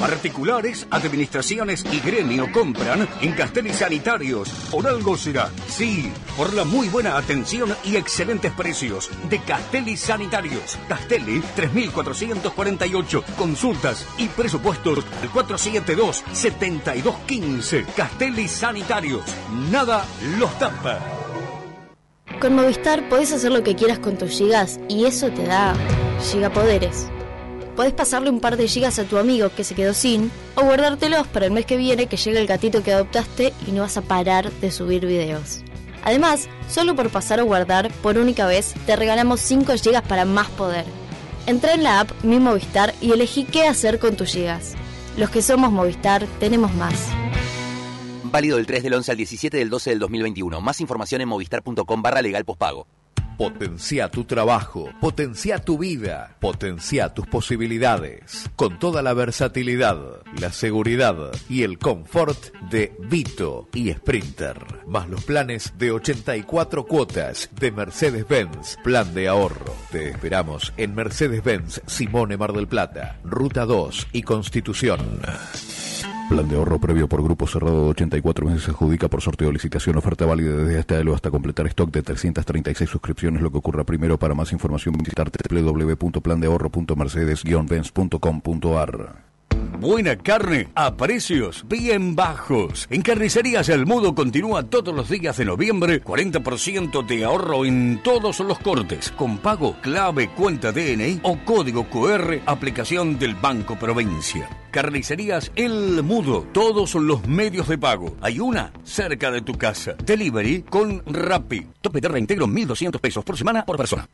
Particulares, administraciones y gremio compran en Castelli Sanitarios. Por algo será. Sí, por la muy buena atención y excelentes precios de Castelli Sanitarios. Castelli 3448. Consultas y presupuestos al 472-7215. Castelli Sanitarios. Nada los tapa. Con Movistar podés hacer lo que quieras con tus gigas y eso te da gigapoderes. Podés pasarle un par de gigas a tu amigo que se quedó sin o guardártelos para el mes que viene que llegue el gatito que adoptaste y no vas a parar de subir videos. Además, solo por pasar o guardar por única vez te regalamos 5 gigas para más poder. Entra en la app Mi Movistar y elegí qué hacer con tus gigas. Los que somos Movistar tenemos más. Válido del 3 del 11 al 17 del 12 del 2021. Más información en movistar.com barra legal pospago. Potencia tu trabajo, potencia tu vida, potencia tus posibilidades, con toda la versatilidad, la seguridad y el confort de Vito y Sprinter, más los planes de 84 cuotas de Mercedes-Benz, plan de ahorro. Te esperamos en Mercedes-Benz Simone Mar del Plata, Ruta 2 y Constitución. Plan de ahorro previo por grupo cerrado de 84 meses se adjudica por sorteo licitación. Oferta válida desde este año hasta completar stock de 336 suscripciones. Lo que ocurra primero. Para más información visitar www.plandeahorro.mercedes-benz.com.ar. Buena carne a precios bien bajos. En Carnicerías El Mudo continúa todos los días de noviembre 40% de ahorro en todos los cortes con pago clave cuenta DNI o código QR aplicación del Banco Provincia. Carnicerías El Mudo, todos los medios de pago. Hay una cerca de tu casa. Delivery con Rappi. Tope de reintegro 1.200 pesos por semana por persona.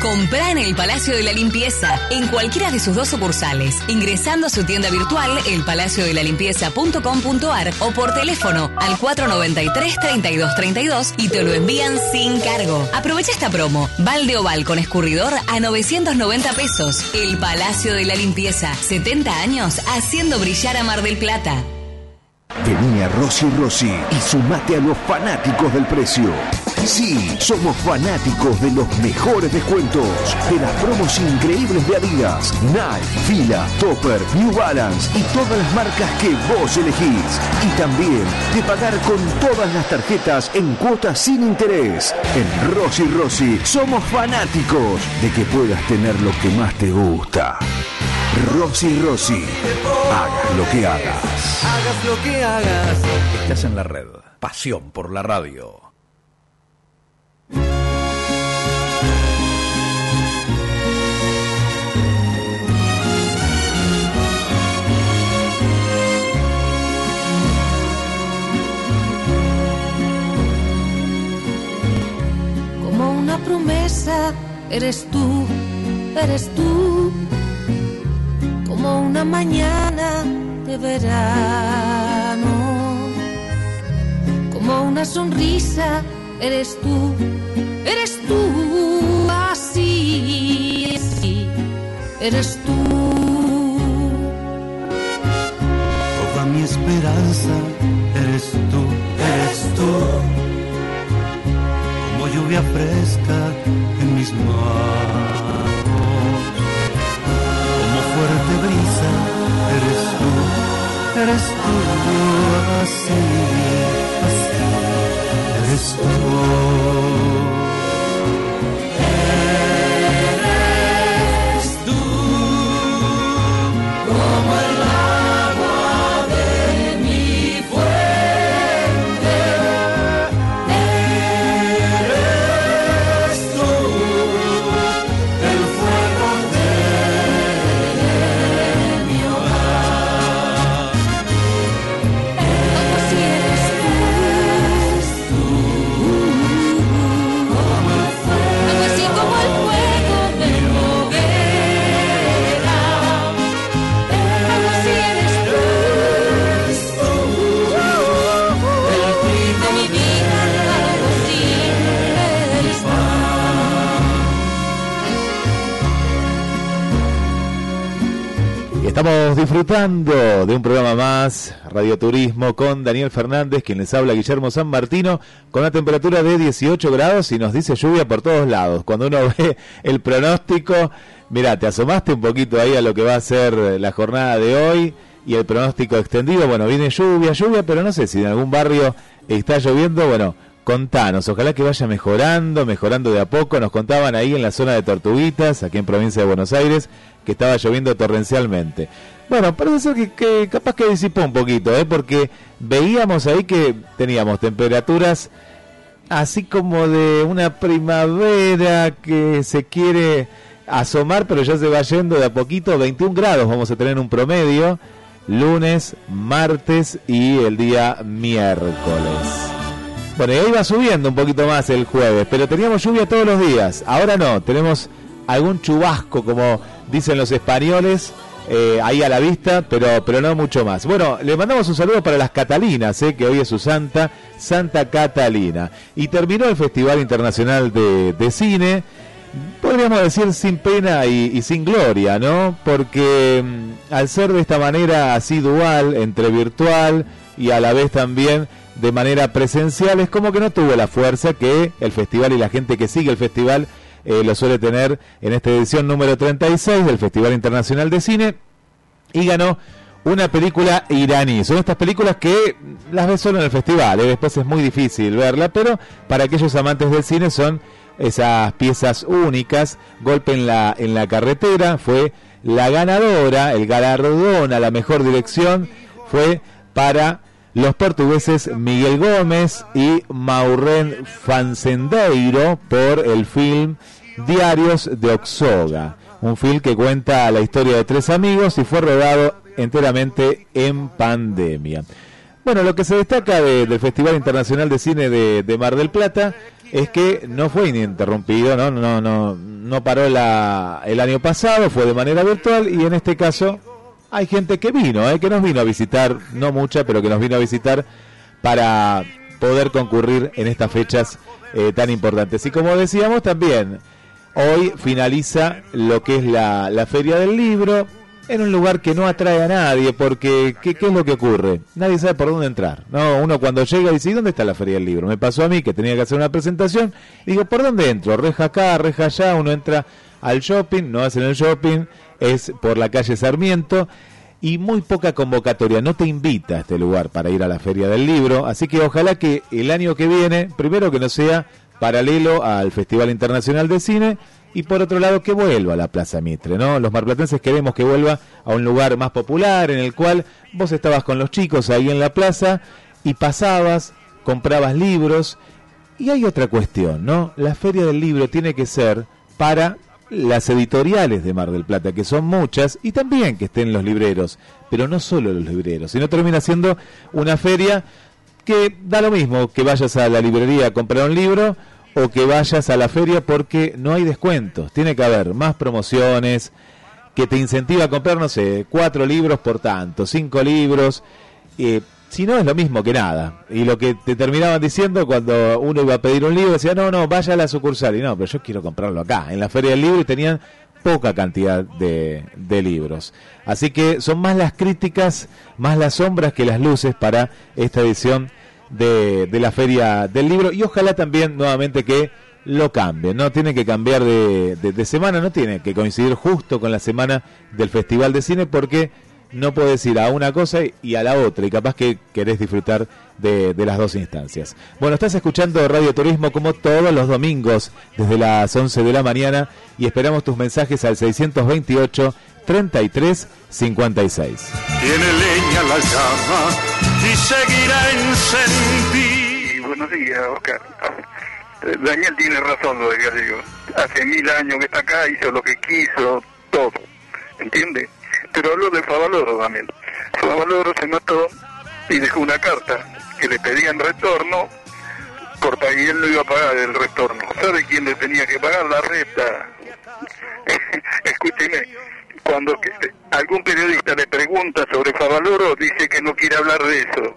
Comprá en el Palacio de la Limpieza, en cualquiera de sus dos sucursales, ingresando a su tienda virtual elpalaciodelalimpieza.com.ar o por teléfono al 493-3232 y te lo envían sin cargo. Aprovecha esta promo. Balde oval con escurridor a 990 pesos. El Palacio de la Limpieza, 70 años haciendo brillar a Mar del Plata. Vení a Rossi Rossi y sumate a los fanáticos del precio. Sí, somos fanáticos de los mejores descuentos, de las promos increíbles de Adidas, Nike, Fila, Topper, New Balance y todas las marcas que vos elegís. Y también de pagar con todas las tarjetas en cuotas sin interés. En Rossi Rossi somos fanáticos de que puedas tener lo que más te gusta. Rossi Rossi, hagas lo que hagas. Hagas. Estás en la red. Pasión por la radio. Como una promesa, eres tú, eres tú. Como una mañana verano. Como una sonrisa, eres tú, eres tú. Así, así, eres tú. Toda mi esperanza eres tú, eres tú. Como lluvia fresca en mis manos. Eres tú. Así, así, eres tú. Estamos disfrutando de un programa más, Radio Turismo, con Daniel Fernández, quien les habla Guillermo San Martino, con una temperatura de 18 grados y nos dice lluvia por todos lados. Cuando uno ve el pronóstico, mira, te asomaste un poquito ahí a lo que va a ser la jornada de hoy y el pronóstico extendido. Bueno, viene lluvia, lluvia, pero no sé si en algún barrio está lloviendo. Bueno, contanos, ojalá que vaya mejorando, mejorando de a poco. Nos contaban ahí en la zona de Tortuguitas, aquí en provincia de Buenos Aires, que estaba lloviendo torrencialmente. Bueno, parece ser que, que capaz que disipó un poquito, ¿eh? porque veíamos ahí que teníamos temperaturas así como de una primavera que se quiere asomar, pero ya se va yendo de a poquito. 21 grados vamos a tener un promedio, lunes, martes y el día miércoles. Bueno, y ahí va subiendo un poquito más el jueves, pero teníamos lluvia todos los días. Ahora no, tenemos algún chubasco, como dicen los españoles, eh, ahí a la vista, pero, pero no mucho más. Bueno, le mandamos un saludo para las Catalinas, eh, que hoy es su santa, Santa Catalina. Y terminó el Festival Internacional de, de Cine, podríamos decir sin pena y, sin gloria, ¿no? Porque mm, al ser de esta manera así dual, entre virtual y a la vez también de manera presencial, es como que no tuvo la fuerza que el festival y la gente que sigue el festival eh, lo suele tener en esta edición número 36 del Festival Internacional de Cine y ganó una película iraní. Son estas películas que las ves solo en el festival, ¿eh? después es muy difícil verla, pero para aquellos amantes del cine son esas piezas únicas. Golpe en la, en la carretera fue la ganadora, el galardón a la mejor dirección fue para los portugueses Miguel Gómez y Maurren Fancendeiro por el film Diarios de Oxoga, un film que cuenta la historia de tres amigos y fue rodado enteramente en pandemia. Bueno, lo que se destaca de- del Festival Internacional de Cine de, de Mar del Plata es que no fue ininterrumpido, no, no, no, no paró la, el año pasado, fue de manera virtual y en este caso hay gente que vino, eh, que nos vino a visitar, no mucha, pero que nos vino a visitar para poder concurrir en estas fechas eh, tan importantes. Y como decíamos también, hoy finaliza lo que es la, Feria del Libro en un lugar que no atrae a nadie, porque ¿qué, ¿qué, es lo que ocurre? Nadie sabe por dónde entrar. No, uno cuando llega dice, ¿y dónde está la feria del libro? Me pasó a mí que tenía que hacer una presentación, digo, ¿por dónde entro? Reja acá, reja allá, uno entra al shopping, no es en el shopping, es por la calle Sarmiento, y muy poca convocatoria, no te invita a este lugar para ir a la feria del libro, así que ojalá que el año que viene, primero que no sea paralelo al Festival Internacional de Cine, y por otro lado que vuelva a la Plaza Mitre, ¿no? Los marplatenses queremos que vuelva a un lugar más popular en el cual vos estabas con los chicos ahí en la plaza y pasabas, comprabas libros y hay otra cuestión, ¿no? La feria del libro tiene que ser para las editoriales de Mar del Plata, que son muchas, y también que estén los libreros, pero no solo los libreros, sino termina siendo una feria que da lo mismo que vayas a la librería a comprar un libro o que vayas a la feria porque no hay descuentos. Tiene que haber más promociones que te incentiva a comprar, no sé, cuatro libros por tanto, cinco libros. Eh, si no es lo mismo que nada. Y lo que te terminaban diciendo cuando uno iba a pedir un libro, decía, no, no, vaya a la sucursal. Y no, pero yo quiero comprarlo acá, en la feria del libro, y tenían poca cantidad de, de libros. Así que son más las críticas, más las sombras que las luces para esta edición de, de la Feria del Libro y ojalá también nuevamente que lo cambien, no tiene que cambiar de, de, semana, no tiene que coincidir justo con la semana del Festival de Cine porque no puedes ir a una cosa y a la otra y capaz que querés disfrutar de, de, las dos instancias. Bueno, estás escuchando Radio Turismo como todos los domingos desde las 11 de la mañana y esperamos tus mensajes al 628 33 56. Tiene leña la llama y seguirá encendido. Buenos días, Oscar. Daniel tiene razón lo que digo. Hace mil años que está acá, hizo lo que quiso, todo. ¿Entiende? Pero hablo de Favaloro también. Favaloro se mató y dejó una carta que le pedían retorno corta y él no iba a pagar el retorno. ¿Sabe quién le tenía que pagar? La reta. Escúcheme, cuando algún periodista le pregunta sobre Favaloro, dice que no quiere hablar de eso.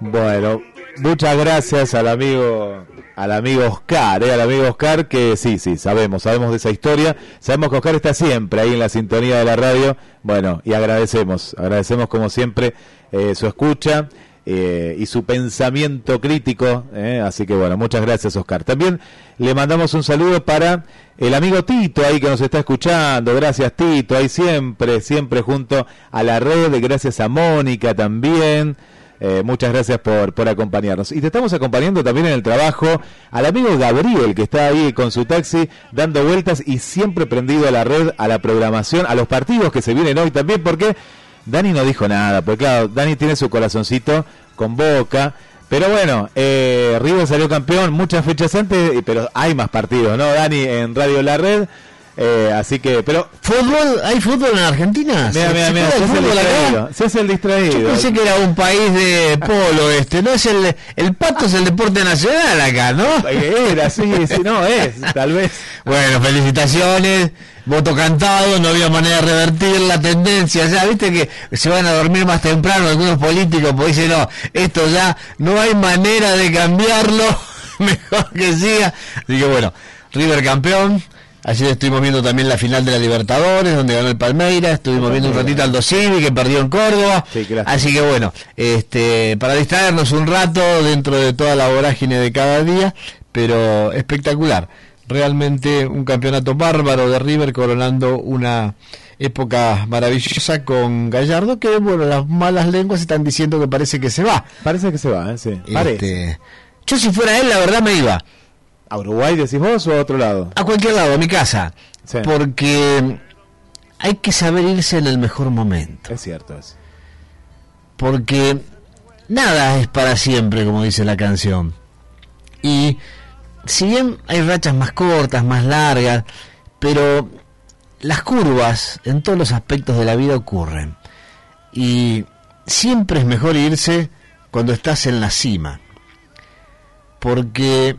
Bueno, muchas gracias al amigo al amigo Oscar, ¿eh? al amigo Oscar, que sí, sí, sabemos, sabemos de esa historia, sabemos que Oscar está siempre ahí en la sintonía de la radio, bueno, y agradecemos, agradecemos como siempre eh, su escucha eh, y su pensamiento crítico, eh, así que bueno, muchas gracias Oscar. También le mandamos un saludo para el amigo Tito ahí que nos está escuchando, gracias Tito, ahí siempre, siempre junto a la red, gracias a Mónica también. Eh, muchas gracias por, por acompañarnos. Y te estamos acompañando también en el trabajo al amigo Gabriel, que está ahí con su taxi dando vueltas y siempre prendido a la red, a la programación, a los partidos que se vienen hoy también, porque Dani no dijo nada, porque claro, Dani tiene su corazoncito con boca. Pero bueno, eh, River salió campeón muchas fechas antes, pero hay más partidos, ¿no, Dani? En Radio La Red. Eh, así que, pero. ¿Fútbol? ¿Hay fútbol en Argentina? Mira, mira, mira, se, el distraído, se hace el distraído. Yo pensé que era un país de polo este, ¿no? es El, el pato es el deporte nacional acá, ¿no? Era, sí, sí, no, es, tal vez. Bueno, felicitaciones, voto cantado, no había manera de revertir la tendencia, ya, viste que se van a dormir más temprano algunos políticos, porque dicen, no, esto ya no hay manera de cambiarlo, mejor que siga. Así que bueno, River campeón Ayer estuvimos viendo también la final de la Libertadores, donde ganó el Palmeiras, estuvimos viendo un ratito al Dosivi, que perdió en Córdoba. Así que bueno, este, para distraernos un rato dentro de toda la vorágine de cada día, pero espectacular. Realmente un campeonato bárbaro de River coronando una época maravillosa con Gallardo, que bueno, las malas lenguas están diciendo que parece que se va. Parece que se va, ¿eh? sí. Este, yo si fuera él, la verdad me iba. ¿A Uruguay decís vos o a otro lado? A cualquier lado, a mi casa. Porque hay que saber irse en el mejor momento. Es cierto eso. Porque nada es para siempre, como dice la canción. Y si bien hay rachas más cortas, más largas, pero las curvas en todos los aspectos de la vida ocurren. Y siempre es mejor irse cuando estás en la cima. Porque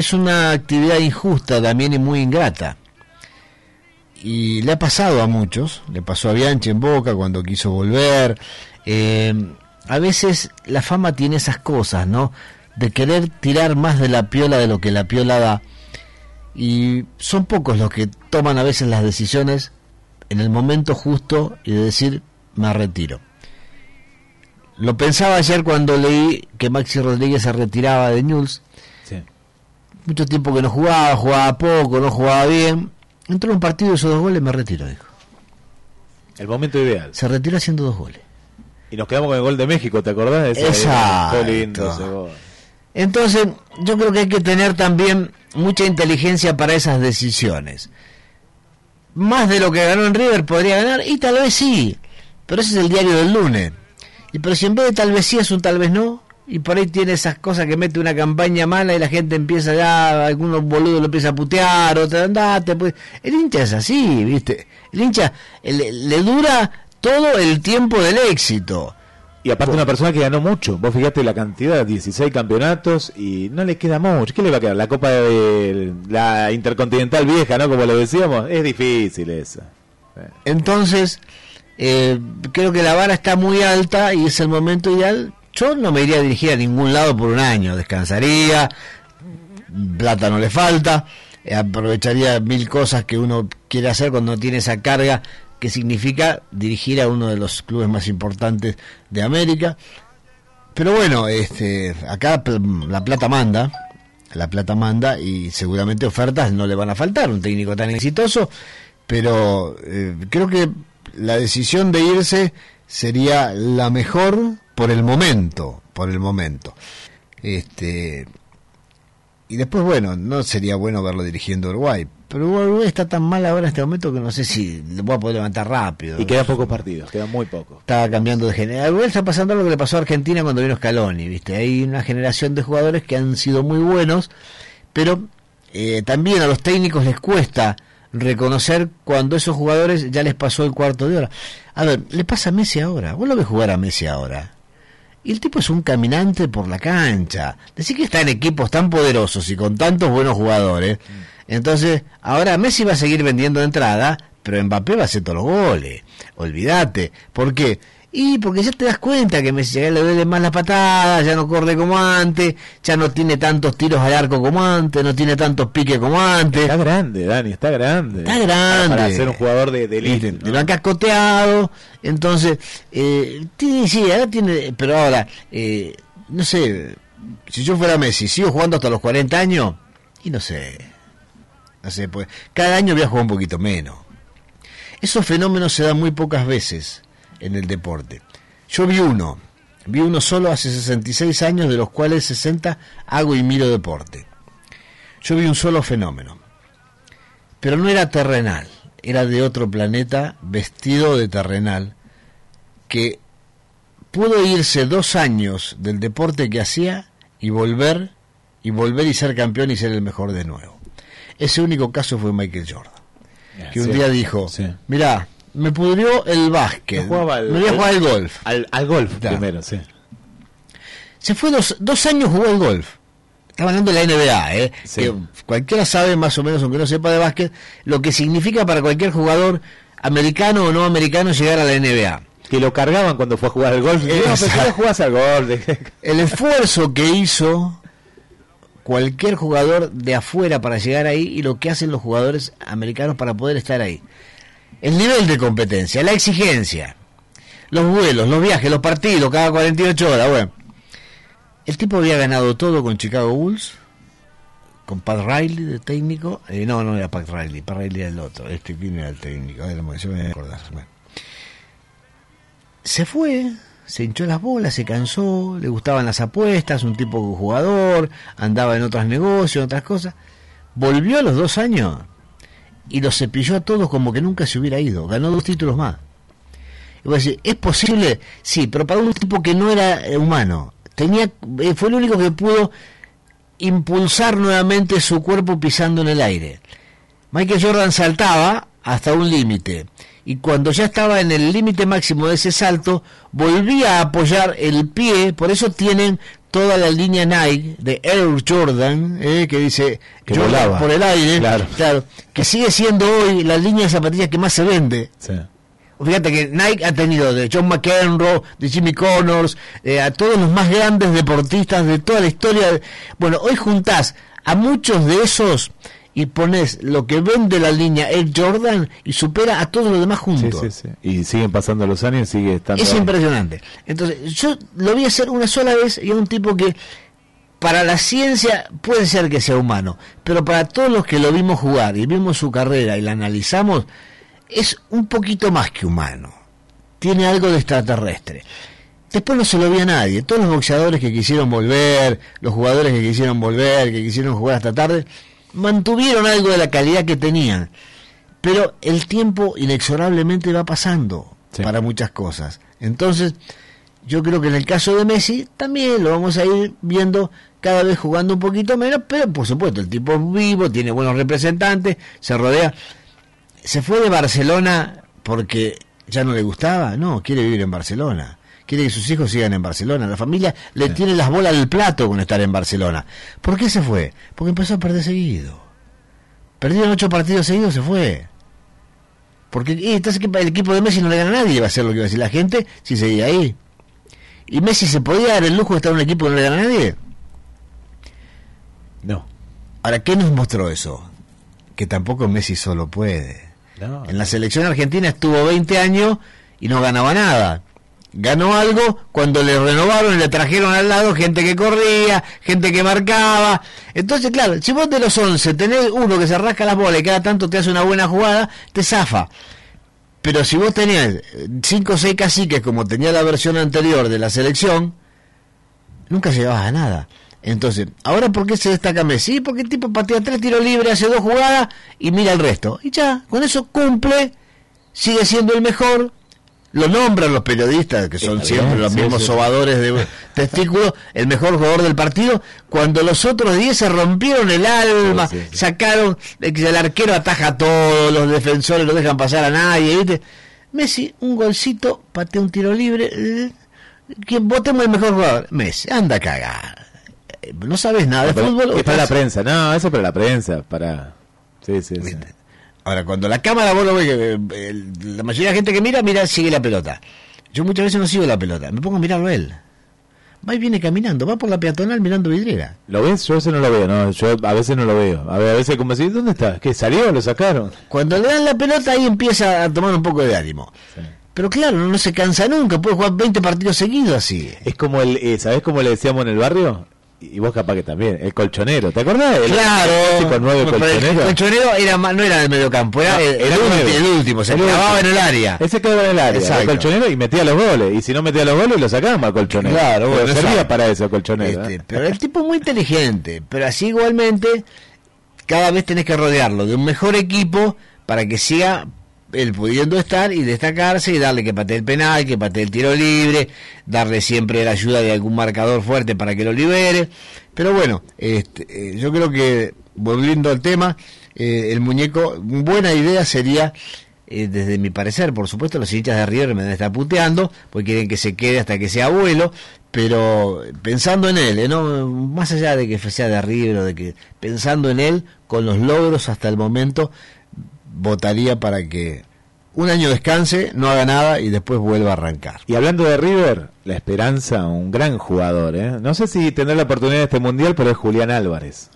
es una actividad injusta también y muy ingrata. Y le ha pasado a muchos, le pasó a Bianchi en Boca cuando quiso volver. Eh, a veces la fama tiene esas cosas, ¿no? De querer tirar más de la piola de lo que la piola da. Y son pocos los que toman a veces las decisiones en el momento justo y de decir, me retiro. Lo pensaba ayer cuando leí que Maxi Rodríguez se retiraba de News. Mucho tiempo que no jugaba, jugaba poco, no jugaba bien. Entró en un partido, hizo dos goles, me retiro, dijo. El momento ideal. Se retiró haciendo dos goles. Y nos quedamos con el gol de México, ¿te acordás? De ese, Exacto. Lindo ese gol. Entonces, yo creo que hay que tener también mucha inteligencia para esas decisiones. Más de lo que ganó en River podría ganar, y tal vez sí, pero ese es el diario del lunes. Y pero si en vez de tal vez sí es un tal vez no, y por ahí tiene esas cosas que mete una campaña mala y la gente empieza ya, algunos boludos lo empieza a putear, otra andate, pues. El hincha es así, ¿viste? El hincha le, le dura todo el tiempo del éxito. Y aparte una persona que ganó mucho. Vos fijate la cantidad, 16 campeonatos y no le queda mucho. ¿Qué le va a quedar? La Copa de la Intercontinental vieja, ¿no? Como lo decíamos. Es difícil esa. Entonces, eh, creo que la vara está muy alta y es el momento ideal. Yo no me iría a dirigir a ningún lado por un año. Descansaría, plata no le falta, eh, aprovecharía mil cosas que uno quiere hacer cuando tiene esa carga que significa dirigir a uno de los clubes más importantes de América. Pero bueno, este, acá la plata manda, la plata manda y seguramente ofertas no le van a faltar, un técnico tan exitoso, pero eh, creo que la decisión de irse sería la mejor por el momento, por el momento. Este, y después, bueno, no sería bueno verlo dirigiendo Uruguay, pero Uruguay está tan mal ahora en este momento que no sé si lo voy a poder levantar rápido. Y quedan pocos partidos, quedan muy pocos. Está cambiando de generación. Uruguay está pasando lo que le pasó a Argentina cuando vino Scaloni, ¿viste? Hay una generación de jugadores que han sido muy buenos, pero eh, también a los técnicos les cuesta reconocer cuando esos jugadores ya les pasó el cuarto de hora. A ver, le pasa a Messi ahora. Vos lo ves jugar a Messi ahora. Y el tipo es un caminante por la cancha. Decir que está en equipos tan poderosos y con tantos buenos jugadores. Entonces, ahora Messi va a seguir vendiendo entrada, pero Mbappé va a hacer todos los goles. Olvídate. ¿Por qué? Y porque ya te das cuenta que Messi ya le duele más la patada, ya no corre como antes, ya no tiene tantos tiros al arco como antes, no tiene tantos piques como antes. Está grande, Dani, está grande. Está grande. Para ser un jugador de, de elite, ¿no? Lo han cascoteado, entonces, eh, tiene, sí, ahora tiene, pero ahora, eh, no sé, si yo fuera Messi, sigo jugando hasta los 40 años, y no sé, no sé, pues cada año voy a jugar un poquito menos. Esos fenómenos se dan muy pocas veces en el deporte. Yo vi uno, vi uno solo hace 66 años, de los cuales 60 hago y miro deporte. Yo vi un solo fenómeno, pero no era terrenal, era de otro planeta vestido de terrenal, que pudo irse dos años del deporte que hacía y volver, y volver y ser campeón y ser el mejor de nuevo. Ese único caso fue Michael Jordan, que un Sí, día dijo, sí. mirá, me pudrió el básquet, No jugaba al- me voy a jugar al golf. Al, al golf Ya. primero, sí. Se fue dos, dos años jugó al golf. Estaba hablando de la NBA, ¿eh? Que cualquiera sabe más o menos, aunque no sepa de básquet, lo que significa para cualquier jugador americano o no americano llegar a la NBA. Que lo cargaban cuando fue a jugar al golf. No, pero Exacto. ¿qué jugás al golf? El esfuerzo que hizo cualquier jugador de afuera para llegar ahí y lo que hacen los jugadores americanos para poder estar ahí. El nivel de competencia, la exigencia, los vuelos, los viajes, los partidos cada 48 horas. Bueno, el tipo había ganado todo con Chicago Bulls, con Pat Riley de técnico. Eh, no, no era Pat Riley, Pat Riley era el otro. Este, ¿quién era el técnico? Ver, yo me voy a acordar. Bueno. Se fue, se hinchó las bolas, se cansó, le gustaban las apuestas, un tipo jugador, andaba en otros negocios, otras cosas. Volvió a los dos años y los cepilló a todos como que nunca se hubiera ido. Ganó dos títulos más. ¿es posible? Sí, pero para un tipo que no era eh, humano. Tenía, eh, fue el único que pudo impulsar nuevamente su cuerpo pisando en el aire. Michael Jordan saltaba hasta un límite y cuando ya estaba en el límite máximo de ese salto volvía a apoyar el pie, por eso tienen toda la línea Nike de Air Jordan, eh, que dice Que Jordan volaba. por el aire, Claro. que sigue siendo hoy la línea de zapatillas que más se vende. Sí. Fíjate que Nike ha tenido de John McEnroe, de Jimmy Connors, eh, a todos los más grandes deportistas de toda la historia. Bueno, hoy juntás a muchos de esos y pones lo que vende la línea Air Jordan y supera a todos los demás juntos. Sí, sí, sí. Y siguen pasando los años y sigue estando. Es impresionante. Entonces, yo lo vi hacer una sola vez y a un tipo que para la ciencia puede ser que sea humano, pero para todos los que lo vimos jugar y vimos su carrera y la analizamos, es un poquito más que humano. Tiene algo de extraterrestre. Después no se lo vio a nadie. Todos los boxeadores que quisieron volver, los jugadores que quisieron volver, que quisieron jugar hasta tarde, mantuvieron algo de la calidad que tenían. Pero el tiempo inexorablemente va pasando para muchas cosas. Entonces, yo creo que en el caso de Messi también lo vamos a ir viendo cada vez jugando un poquito menos, pero por supuesto, el tipo es vivo, tiene buenos representantes, se rodea. Se fue de Barcelona porque ya no le gustaba, no, quiere vivir en Barcelona quiere que sus hijos sigan en Barcelona. La familia le tiene las bolas del plato con estar en Barcelona. ¿Por qué se fue? Porque empezó a perder seguido. Perdieron ocho partidos seguidos, se fue. Porque entonces el equipo de Messi no le gana a nadie, va a ser lo que iba a decir la gente si seguía ahí. ¿Y Messi se podía dar el lujo de estar en un equipo que no le gana a nadie? No. Ahora, ¿qué nos mostró eso? Que tampoco Messi solo puede. en la selección argentina estuvo 20 años y no ganaba nada ganó algo cuando le renovaron y le trajeron al lado gente que corría, gente que marcaba. Entonces, claro, si vos de los 11 tenés uno que se rasca las bolas y cada tanto te hace una buena jugada, te zafa. Pero si vos tenías 5 o 6 caciques como tenía la versión anterior de la selección, nunca llegabas a nada. Entonces, ¿ahora por qué se destaca Messi? Porque el tipo patea tres tiros libres, hace dos jugadas y mira el resto. Y ya, con eso cumple, sigue siendo el mejor, lo nombran los periodistas, que son siempre los mismos sobadores de testículos, el mejor jugador del partido, cuando los otros 10 se rompieron el alma, sacaron, el arquero ataja a todos, los defensores no dejan pasar a nadie, ¿viste? Messi, un golcito, patea un tiro libre, ¿quién votemos el mejor jugador? Messi, anda a cagar. Eh, no sabes nada de fútbol. Es para la prensa, no, eso es para la prensa, para... Sí, sí, sí. Ahora, cuando la cámara, vos lo ves, eh, la mayoría de la gente que mira, mira, sigue la pelota. Yo muchas veces no sigo la pelota, me pongo a mirarlo a él. Va y viene caminando, va por la peatonal mirando vidriera. ¿Lo ves? Yo a veces no lo veo, no, yo a veces no lo veo. A, ver, a veces como así, ¿dónde está? ¿Qué salió? ¿Lo sacaron? Cuando le dan la pelota ahí empieza a tomar un poco de ánimo. Pero claro, no, se cansa nunca, puede jugar 20 partidos seguidos así. Es como el, eh, ¿sabés cómo le decíamos en el barrio? Y vos capaz que también, el colchonero, ¿te acordás? El, claro, el colchonero era no era del medio campo, era, el, último, se quedaba en el área. Ese quedaba en el área, el colchonero y metía los goles, y si no metía los goles lo sacábamos al colchonero. Claro, bueno, servía para eso el colchonero. Este, ¿eh? Pero el tipo es muy inteligente, pero así igualmente cada vez tenés que rodearlo de un mejor equipo para que siga él pudiendo estar y destacarse y darle que patee el penal, que patee el tiro libre, darle siempre la ayuda de algún marcador fuerte para que lo libere. Pero bueno, este, eh, yo creo que, volviendo al tema, eh, el muñeco, buena idea sería, eh, desde mi parecer, por supuesto, los hinchas de River me están puteando, porque quieren que se quede hasta que sea abuelo, pero pensando en él, ¿no? más allá de que sea de River o de que, pensando en él, con los logros hasta el momento, votaría para que un año descanse, no haga nada y después vuelva a arrancar. Y hablando de River, la esperanza, un gran jugador, ¿eh? No sé si tendrá la oportunidad de este mundial, pero es Julián Álvarez.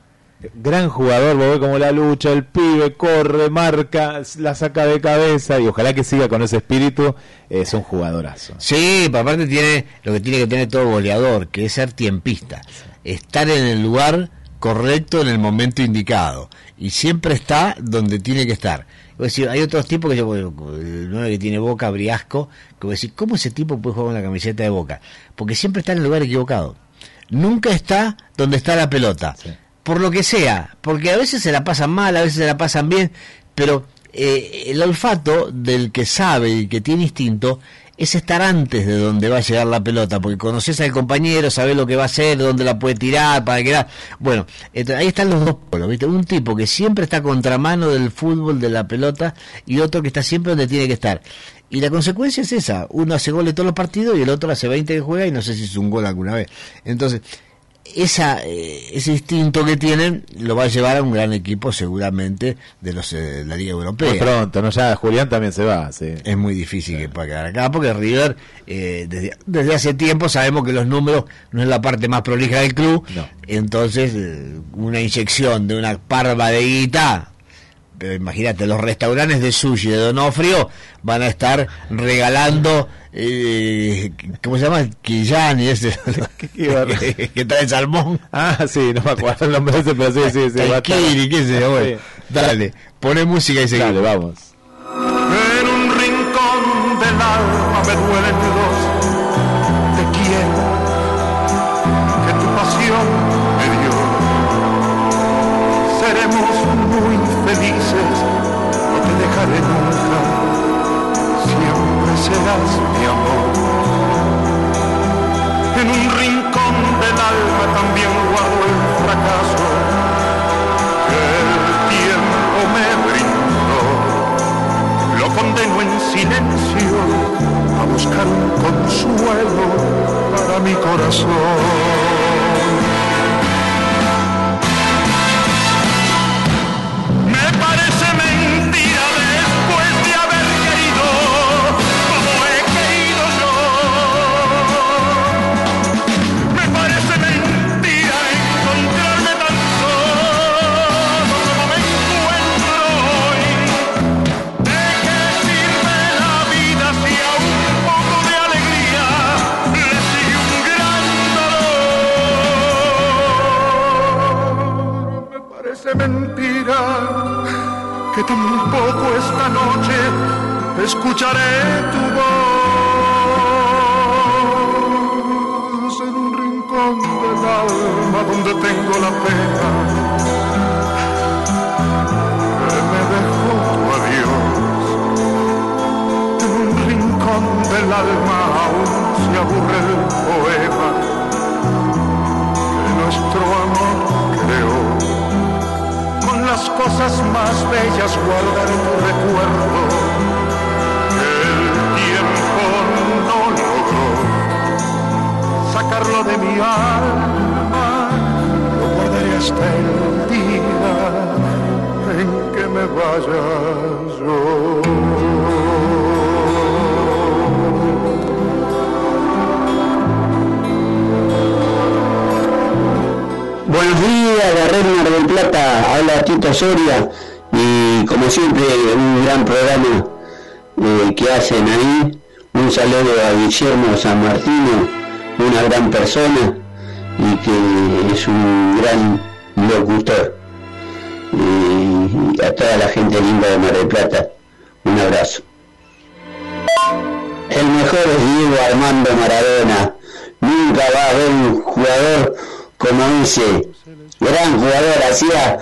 Gran jugador, vos ves como la lucha, el pibe corre, marca, la saca de cabeza y ojalá que siga con ese espíritu, es un jugadorazo. Sí, aparte tiene lo que tiene que tener todo goleador, que es ser tiempista, estar en el lugar correcto en el momento indicado y siempre está donde tiene que estar. Decir, hay otros tipos que yo, el 9 que tiene boca, briasco, que voy a decir, ¿cómo ese tipo puede jugar con la camiseta de boca? Porque siempre está en el lugar equivocado. Nunca está donde está la pelota. Por lo que sea, porque a veces se la pasan mal, a veces se la pasan bien, pero eh, el olfato del que sabe y que tiene instinto es estar antes de donde va a llegar la pelota, porque conoces al compañero, sabes lo que va a hacer, dónde la puede tirar, para quedar. Bueno, ahí están los dos polos, ¿viste? Un tipo que siempre está contramano del fútbol, de la pelota, y otro que está siempre donde tiene que estar. Y la consecuencia es esa, uno hace goles todos los partidos y el otro hace 20 que juega y no sé si es un gol alguna vez. Entonces, esa, eh, ese instinto que tienen lo va a llevar a un gran equipo seguramente de los eh, de la Liga Europea. Muy pronto, ¿no? Ya Julián también se va, sí. Es muy difícil que pueda quedar acá porque River, eh, desde, desde hace tiempo sabemos que los números no es la parte más prolija del club, entonces eh, una inyección de una parva de guita pero imagínate, los restaurantes de sushi de Donofrio van a estar regalando, eh, ¿cómo se llama? Quillani, ese que trae salmón. Ah, sí, no me acuerdo el nombre ese, pero sí, sí, sí. Taikiri, qué sé yo, bueno. Dale, pone música y seguimos. Dale, vamos. En un rincón del alma me duelen buscar consuelo para mi corazón. Tampoco esta noche escucharé tu voz en un rincón del alma donde tengo la pena que me dejó tu adiós. En un rincón del alma aún se aburre el poema que nuestro amor creó cosas más bellas guardar tu recuerdo. El tiempo no logró sacarlo de mi alma. Lo guardaré hasta el día en que me vaya yo Buenos días, la Red Mar del Plata, habla Tito Soria y como siempre un gran programa eh, que hacen ahí. Un saludo a Guillermo San Martino, una gran persona y que es un gran locutor. Y a toda la gente linda de Mar del Plata, un abrazo. El mejor es Diego Armando Maradona. Nunca va a haber un jugador como ese. Gran jugador, hacía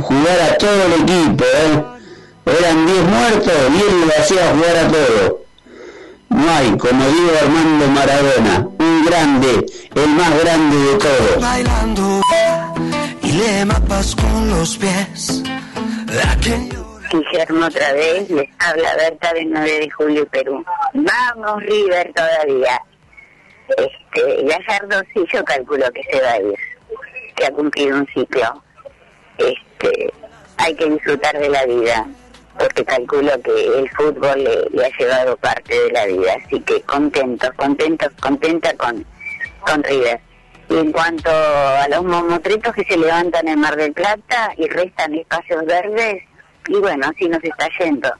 jugar a todo el equipo. ¿eh? Eran 10 muertos y él lo hacía jugar a todo. No hay, como Diego Armando Maradona, un grande, el más grande de todos. Bailando y le mapas con los pies. Guillermo otra vez, les habla Berta del 9 de julio, Perú. Vamos River todavía. Este, Gallardo sí yo calculo que se va a ir, que ha cumplido un ciclo. Este, hay que disfrutar de la vida, porque calculo que el fútbol le, ha llevado parte de la vida, así que contentos, contentos, contenta con, con River. Y en cuanto a los momotritos que se levantan en Mar del Plata y restan espacios verdes, y bueno, así nos está yendo.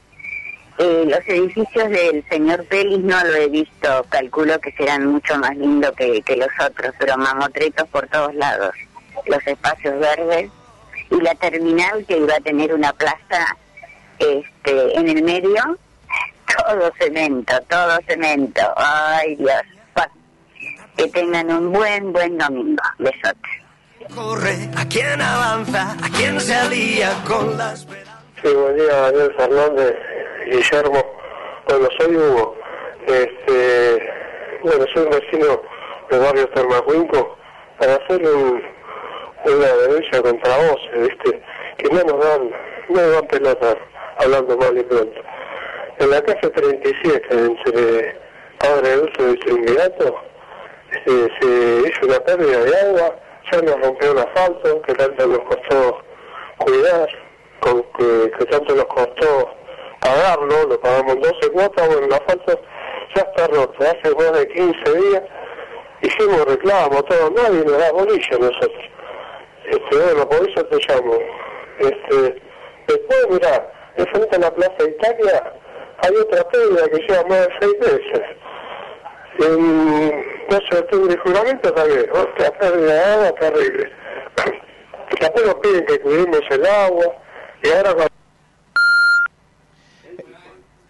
Eh, los edificios del señor Pelis no lo he visto, calculo que serán mucho más lindos que, que los otros, pero mamotretos por todos lados. Los espacios verdes y la terminal que iba a tener una plaza este, en el medio, todo cemento, todo cemento. Ay Dios, que tengan un buen, buen domingo. Besotes. Corre, a quien avanza, a quien se alía con las Sí, buen día, Daniel Fernández, Guillermo. Bueno, soy Hugo. Este, bueno, soy un vecino del barrio Termacuinco para hacer un, una denuncia contra vos, ¿viste? Que no nos dan, no nos dan pelota hablando mal y pronto. En la casa 37, entre Padre Dulce y Trinidad, eh, se hizo una pérdida de agua, ya nos rompió el asfalto, que tanto nos costó cuidar, con, que tanto nos costó pagarlo, lo pagamos 12 cuotas, bueno, el asfalto ya está roto, hace más de 15 días, hicimos reclamo, todo, nadie nos da bolilla nosotros. Este, bueno, por eso te llamo. Este, después, mirá, enfrente a la Plaza Italia hay otra pérdida que lleva más de seis meses. En 12 de octubre y juramento también, otra pérdida de agua terrible. Después nos piden que cuidemos el agua, y ahora cuando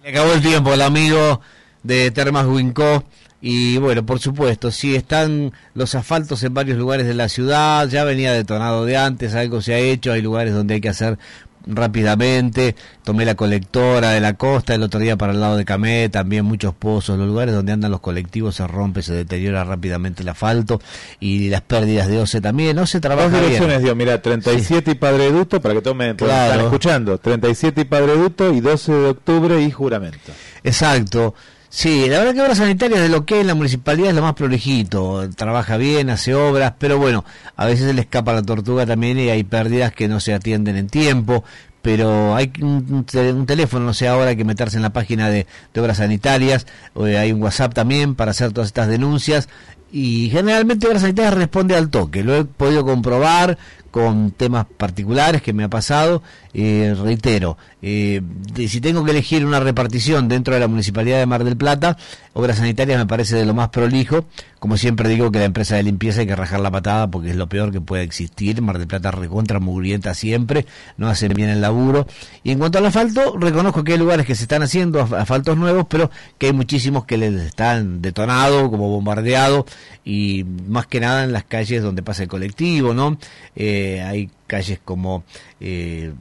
Le acabó el tiempo el amigo de Termas Huincó. Y bueno, por supuesto, sí están los asfaltos en varios lugares de la ciudad, ya venía detonado de antes, algo se ha hecho, hay lugares donde hay que hacer rápidamente, tomé la colectora de la costa el otro día para el lado de Camé, también muchos pozos, los lugares donde andan los colectivos se rompe, se deteriora rápidamente el asfalto y las pérdidas de OCE también, no se trabaja Dos direcciones bien. dio, mira, 37 y Padre Duto, para que tomen, Claro. están escuchando, 37 y Padre Duto y 12 de octubre y juramento. Exacto. Sí, la verdad que obras sanitarias de lo que es la municipalidad es lo más prolijito, trabaja bien, hace obras, pero bueno, a veces se le escapa la tortuga también y hay pérdidas que no se atienden en tiempo, pero hay un, un te- un teléfono, no sé ahora, hay que meterse en la página de, de obras sanitarias, o hay un WhatsApp también para hacer todas estas denuncias. Y generalmente obras sanitarias responde al toque, lo he podido comprobar con temas particulares que me ha pasado, eh, reitero, eh, si tengo que elegir una repartición dentro de la Municipalidad de Mar del Plata, Obras Sanitarias me parece de lo más prolijo, como siempre digo que la empresa de limpieza hay que rajar la patada porque es lo peor que puede existir, Mar del Plata recontra mugrienta siempre, no hacen bien el laburo, y en cuanto al asfalto, reconozco que hay lugares que se están haciendo asfaltos nuevos, pero que hay muchísimos que les están detonado, como bombardeado, y más que nada en las calles donde pasa el colectivo, ¿no? Eh, hay calles como eh,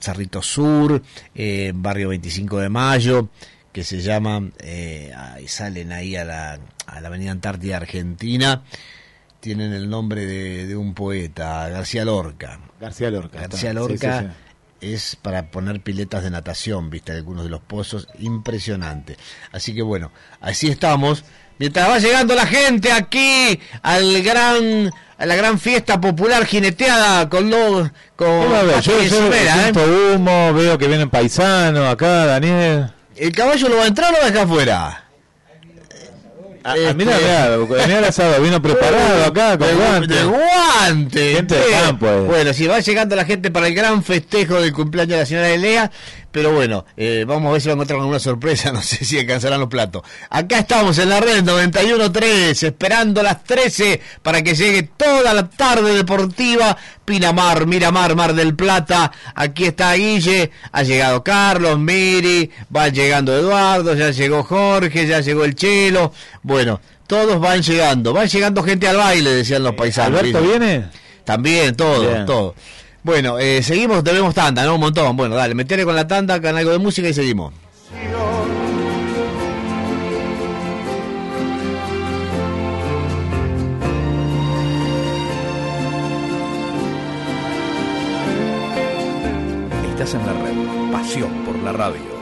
Cerrito Sur, eh, Barrio 25 de Mayo, que se llaman, eh, ahí salen ahí a la, a la Avenida Antártida Argentina, tienen el nombre de, de un poeta, García Lorca. García Lorca. García. Lorca Sí, sí, sí. es para poner piletas de natación, viste, algunos de los pozos, impresionante. Así que bueno, así estamos. Mientras va llegando la gente aquí al gran a la gran fiesta popular jineteada con los con. Yo, de yo Cimera, ¿eh? humo, veo que vienen paisanos acá, Daniel. ¿El caballo lo va a entrar o lo deja afuera? Ah, Este- mira, mira, Daniel Asado vino preparado acá con guantes. de guante. Gente de Bien. campo, eh. Bueno, si va llegando la gente para el gran festejo del cumpleaños de la señora de Lea, pero bueno, eh, vamos a ver si va a encontrar alguna sorpresa, no sé si alcanzarán los platos. Acá estamos en la red 91.3, esperando las 13 para que llegue toda la tarde deportiva. Pinamar, Miramar, Mar del Plata, aquí está Guille, ha llegado Carlos, Miri, va llegando Eduardo, ya llegó Jorge, ya llegó el Chelo, bueno, todos van llegando, van llegando gente al baile, decían los paisanos. ¿Alberto viene? También, todo, Bien. todo. Bueno, eh, seguimos, debemos tanda, ¿no? Un montón. Bueno, dale, metele con la tanda, con algo de música y seguimos. Estás en la red. Pasión por la radio.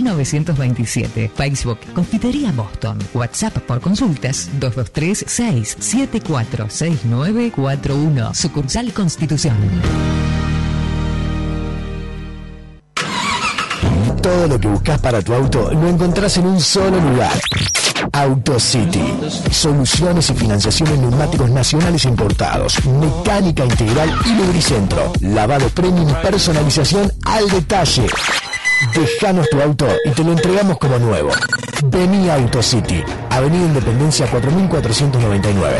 1927. Facebook Confitería Boston. WhatsApp por consultas 223-674-6941. Sucursal Constitución. Todo lo que buscas para tu auto lo encontrás en un solo lugar. AutoCity. Soluciones y financiación en neumáticos nacionales importados. Mecánica integral y lubricentro. Lavado premium y personalización al detalle. Dejanos tu auto y te lo entregamos como nuevo. Vení a AutoCity. Avenida Independencia 4499.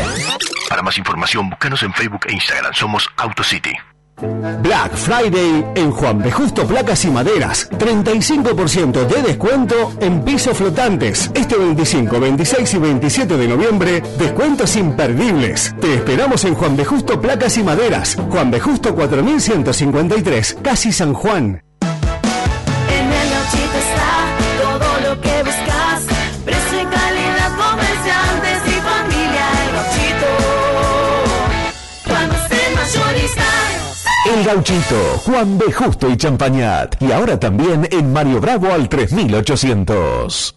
Para más información, búscanos en Facebook e Instagram. Somos AutoCity. Black Friday en Juan B. Justo Placas y Maderas. 35% de descuento en pisos flotantes. Este 25, 26 y 27 de noviembre, descuentos imperdibles. Te esperamos en Juan B. Justo Placas y Maderas. Juan B. Justo 4153, Casi San Juan. El Gauchito, Juan B. Justo y Champañat. Y ahora también en Mario Bravo al 3800.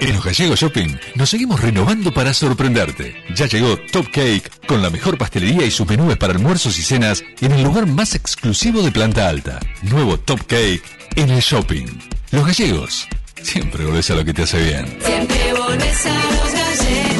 En los Gallegos Shopping nos seguimos renovando para sorprenderte. Ya llegó Top Cake con la mejor pastelería y sus menús para almuerzos y cenas en el lugar más exclusivo de planta alta. Nuevo Top Cake en el shopping. Los Gallegos, siempre volvés a lo que te hace bien. Siempre volvés a los gallegos.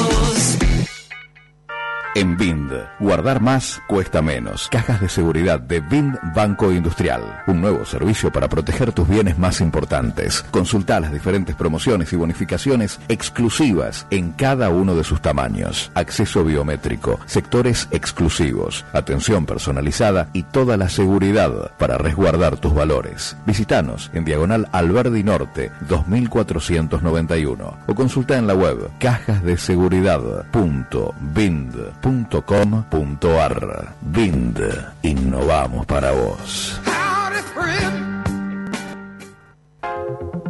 En Bind, guardar más cuesta menos. Cajas de seguridad de Bind Banco Industrial. Un nuevo servicio para proteger tus bienes más importantes. Consulta las diferentes promociones y bonificaciones exclusivas en cada uno de sus tamaños. Acceso biométrico, sectores exclusivos, atención personalizada y toda la seguridad para resguardar tus valores. Visítanos en Diagonal Alberdi Norte 2491 o consulta en la web cajasdeseguridad.bind.com.ar Bind, innovamos para vos.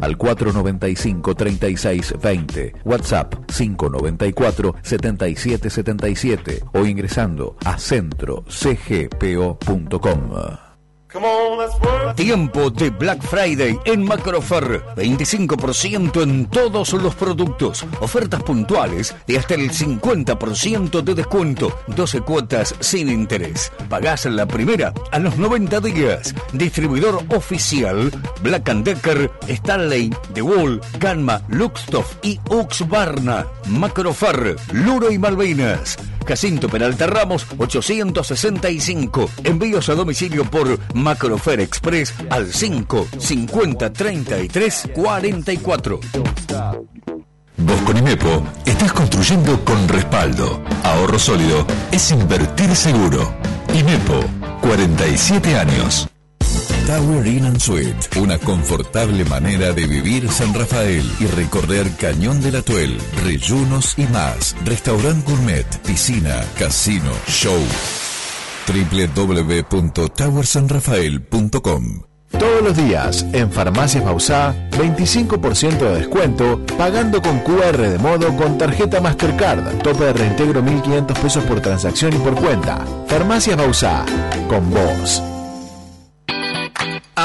al 495-3620, WhatsApp 594-7777 o ingresando a centrocgpo.com. Tiempo de Black Friday en Macrofer. 25% en todos los productos. Ofertas puntuales de hasta el 50% de descuento. 12 cuotas sin interés. Pagás la primera a los 90 días. Distribuidor oficial Black Decker, Stanley, The Wall, Ganma, Luxtoff y Uxbarna. Macrofer, Luro y Malvinas. Jacinto Peralta Ramos 865. Envíos a domicilio por Macrofer Express al 5 50 33 44. Vos con IMEPO estás construyendo con respaldo. Ahorro sólido es invertir seguro. IMEPO, 47 años. Tower Inn and Suite, una confortable manera de vivir San Rafael y recorrer Cañón del Atuel, Reyunos y más. Restaurant gourmet, piscina, casino, show. www.towersanrafael.com Todos los días en Farmacias Bausá, 25% de descuento, pagando con QR de modo con tarjeta Mastercard. Tope de reintegro 1.500 pesos por transacción y por cuenta. Farmacias Bausá, con vos.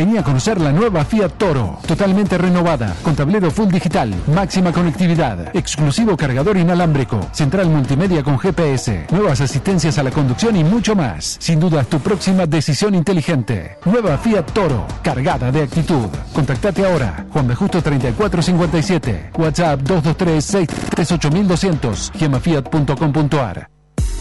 Vení a conocer la nueva Fiat Toro, totalmente renovada, con tablero full digital, máxima conectividad, exclusivo cargador inalámbrico, central multimedia con GPS, nuevas asistencias a la conducción y mucho más. Sin duda, tu próxima decisión inteligente. Nueva Fiat Toro, cargada de actitud. Contactate ahora, Juan B. Justo 3457, WhatsApp 223-638-200, gemafiat.com.ar.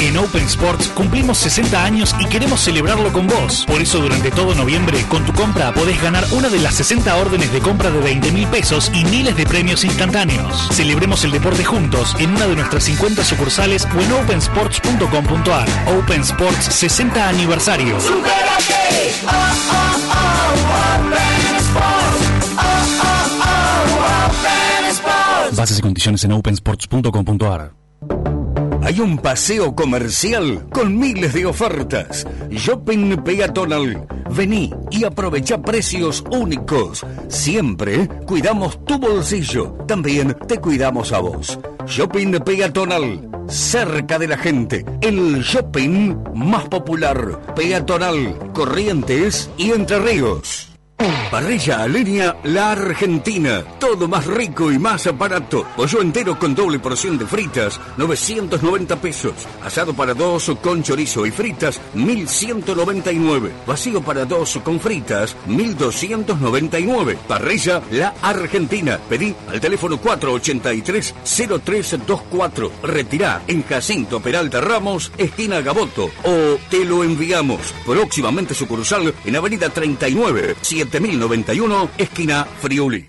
En Open Sports cumplimos 60 años y queremos celebrarlo con vos. Por eso durante todo noviembre, con tu compra podés ganar una de las 60 órdenes de compra de 20 mil pesos y miles de premios instantáneos. Celebremos el deporte juntos en una de nuestras 50 sucursales o en opensports.com.ar. Open Sports 60 aniversario. Bases y condiciones en opensports.com.ar. Hay un paseo comercial con miles de ofertas. Shopping Peatonal. Vení y aprovecha precios únicos. Siempre cuidamos tu bolsillo. También te cuidamos a vos. Shopping Peatonal. Cerca de la gente. El shopping más popular. Peatonal. Corrientes y Entre Ríos. Parrilla a leña La Argentina. Todo más rico y más barato. Pollo entero con doble porción de fritas, 990 pesos. Asado para dos con chorizo y fritas, 1199. Vacío para dos con fritas, 1299. Parrilla La Argentina. Pedí al teléfono 483-0324. Retirá en Jacinto Peralta Ramos, esquina Gaboto. O te lo enviamos. Próximamente sucursal en Avenida 39, 7091, esquina Friuli.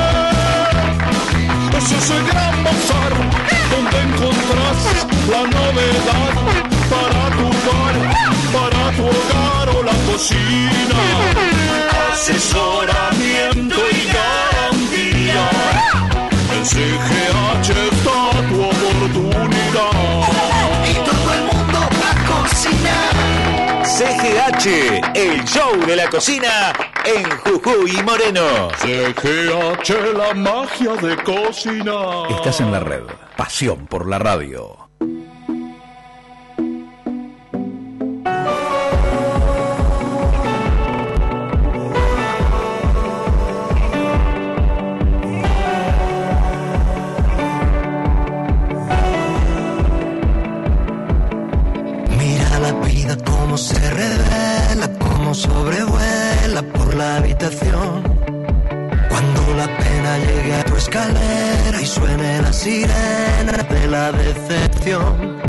es el gran bazar donde encontrás la novedad para tu bar, para tu hogar o la cocina. Asesoramiento y garantía. En CGH CGH, el show de la cocina en Jujuy y Moreno. CGH, la magia de cocinar. Estás en la red. Pasión por la radio. Se revela, como sobrevuela por la habitación. Cuando la pena llegue a tu escalera y suene la sirena de la decepción.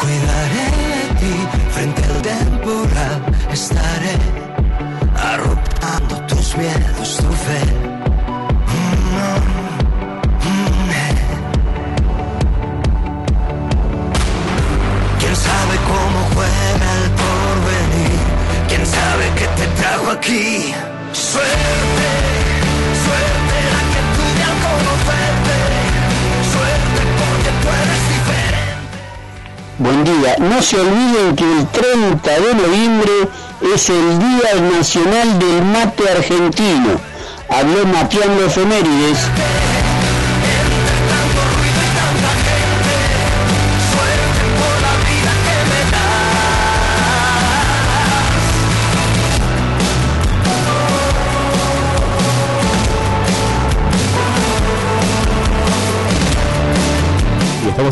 Cuidaré de ti frente al temporal, estaré arropando tus miedos, tu fe. Qué te trajo aquí? Suerte, suerte la que tuve al conocerte. Suerte porque tú eres diferente. Buen día. No se olviden que el 30 de noviembre es el Día Nacional del Mate Argentino. Habló Mateando Efemérides.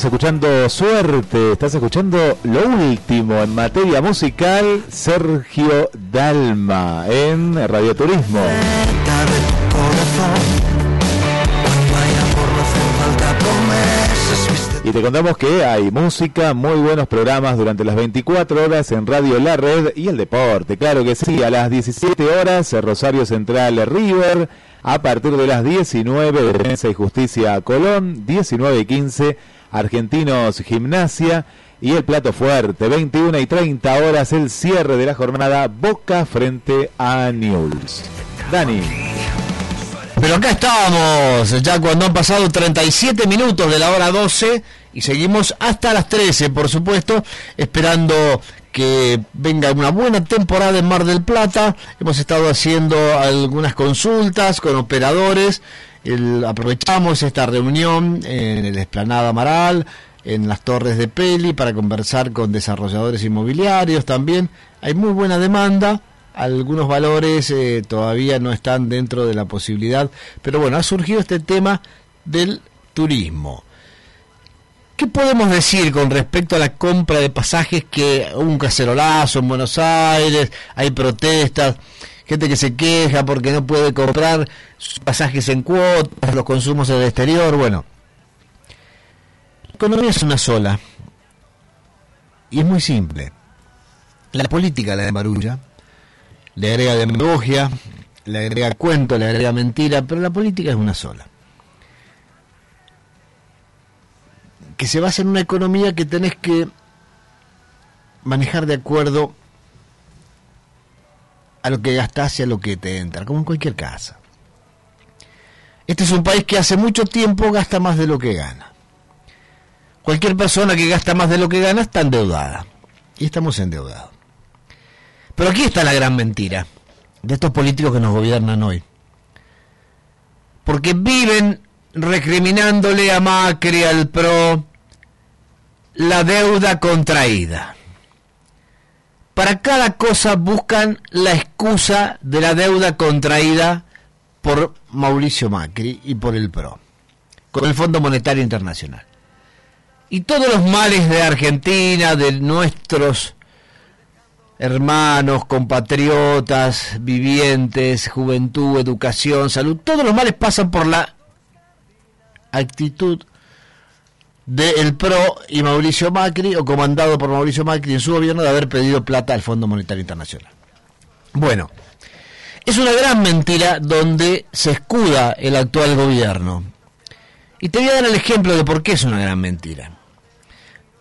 Escuchando Suerte, estás escuchando lo último en materia musical, Sergio Dalma en Radio Turismo. Y te contamos que hay música, muy buenos programas durante las 24 horas en Radio La Red y el deporte. Claro que sí, a las 17 horas Rosario Central River, a partir de las 19 Defensa y Justicia Colón, 19 y 15 Argentinos Gimnasia Y el plato fuerte, 21 y 30 horas, el cierre de la jornada, Boca frente a Newell's. Dani. Pero acá estábamos, ya cuando han pasado 37 minutos de la hora 12 y seguimos hasta las 13, por supuesto, esperando que venga una buena temporada en Mar del Plata. Hemos estado haciendo algunas consultas con operadores. El- aprovechamos esta reunión en el Esplanada Amaral, en las Torres de Peli, para conversar con desarrolladores inmobiliarios también. Hay muy buena demanda. Algunos valores eh, todavía no están dentro de la posibilidad, pero bueno, ha surgido este tema del turismo. ¿Qué podemos decir con respecto a la compra de pasajes que un cacerolazo en Buenos Aires, hay protestas, gente que se queja porque no puede comprar sus pasajes en cuotas, los consumos en el exterior? Bueno, la economía es una sola y es muy simple. La política la marulla, le agrega demagogia, le agrega cuento, le agrega mentira, pero la política es una sola. que se basa en una economía que tenés que manejar de acuerdo a lo que gastás y a lo que te entra, como en cualquier casa. Este es un país que hace mucho tiempo gasta más de lo que gana. Cualquier persona que gasta más de lo que gana está endeudada. Y estamos endeudados. Pero aquí está la gran mentira de estos políticos que nos gobiernan hoy. Porque viven recriminándole a Macri, al PRO, la deuda contraída. Para cada cosa buscan la excusa de la deuda contraída por Mauricio Macri y por el PRO, con el Fondo Monetario Internacional. Y todos los males de Argentina, de nuestros hermanos, compatriotas, vivientes, juventud, educación, salud, todos los males pasan por la actitud del PRO y Mauricio Macri, o comandado por Mauricio Macri en su gobierno, de haber pedido plata al Fondo Monetario Internacional. Bueno, es una gran mentira donde se escuda el actual gobierno. Y te voy a dar el ejemplo de por qué es una gran mentira.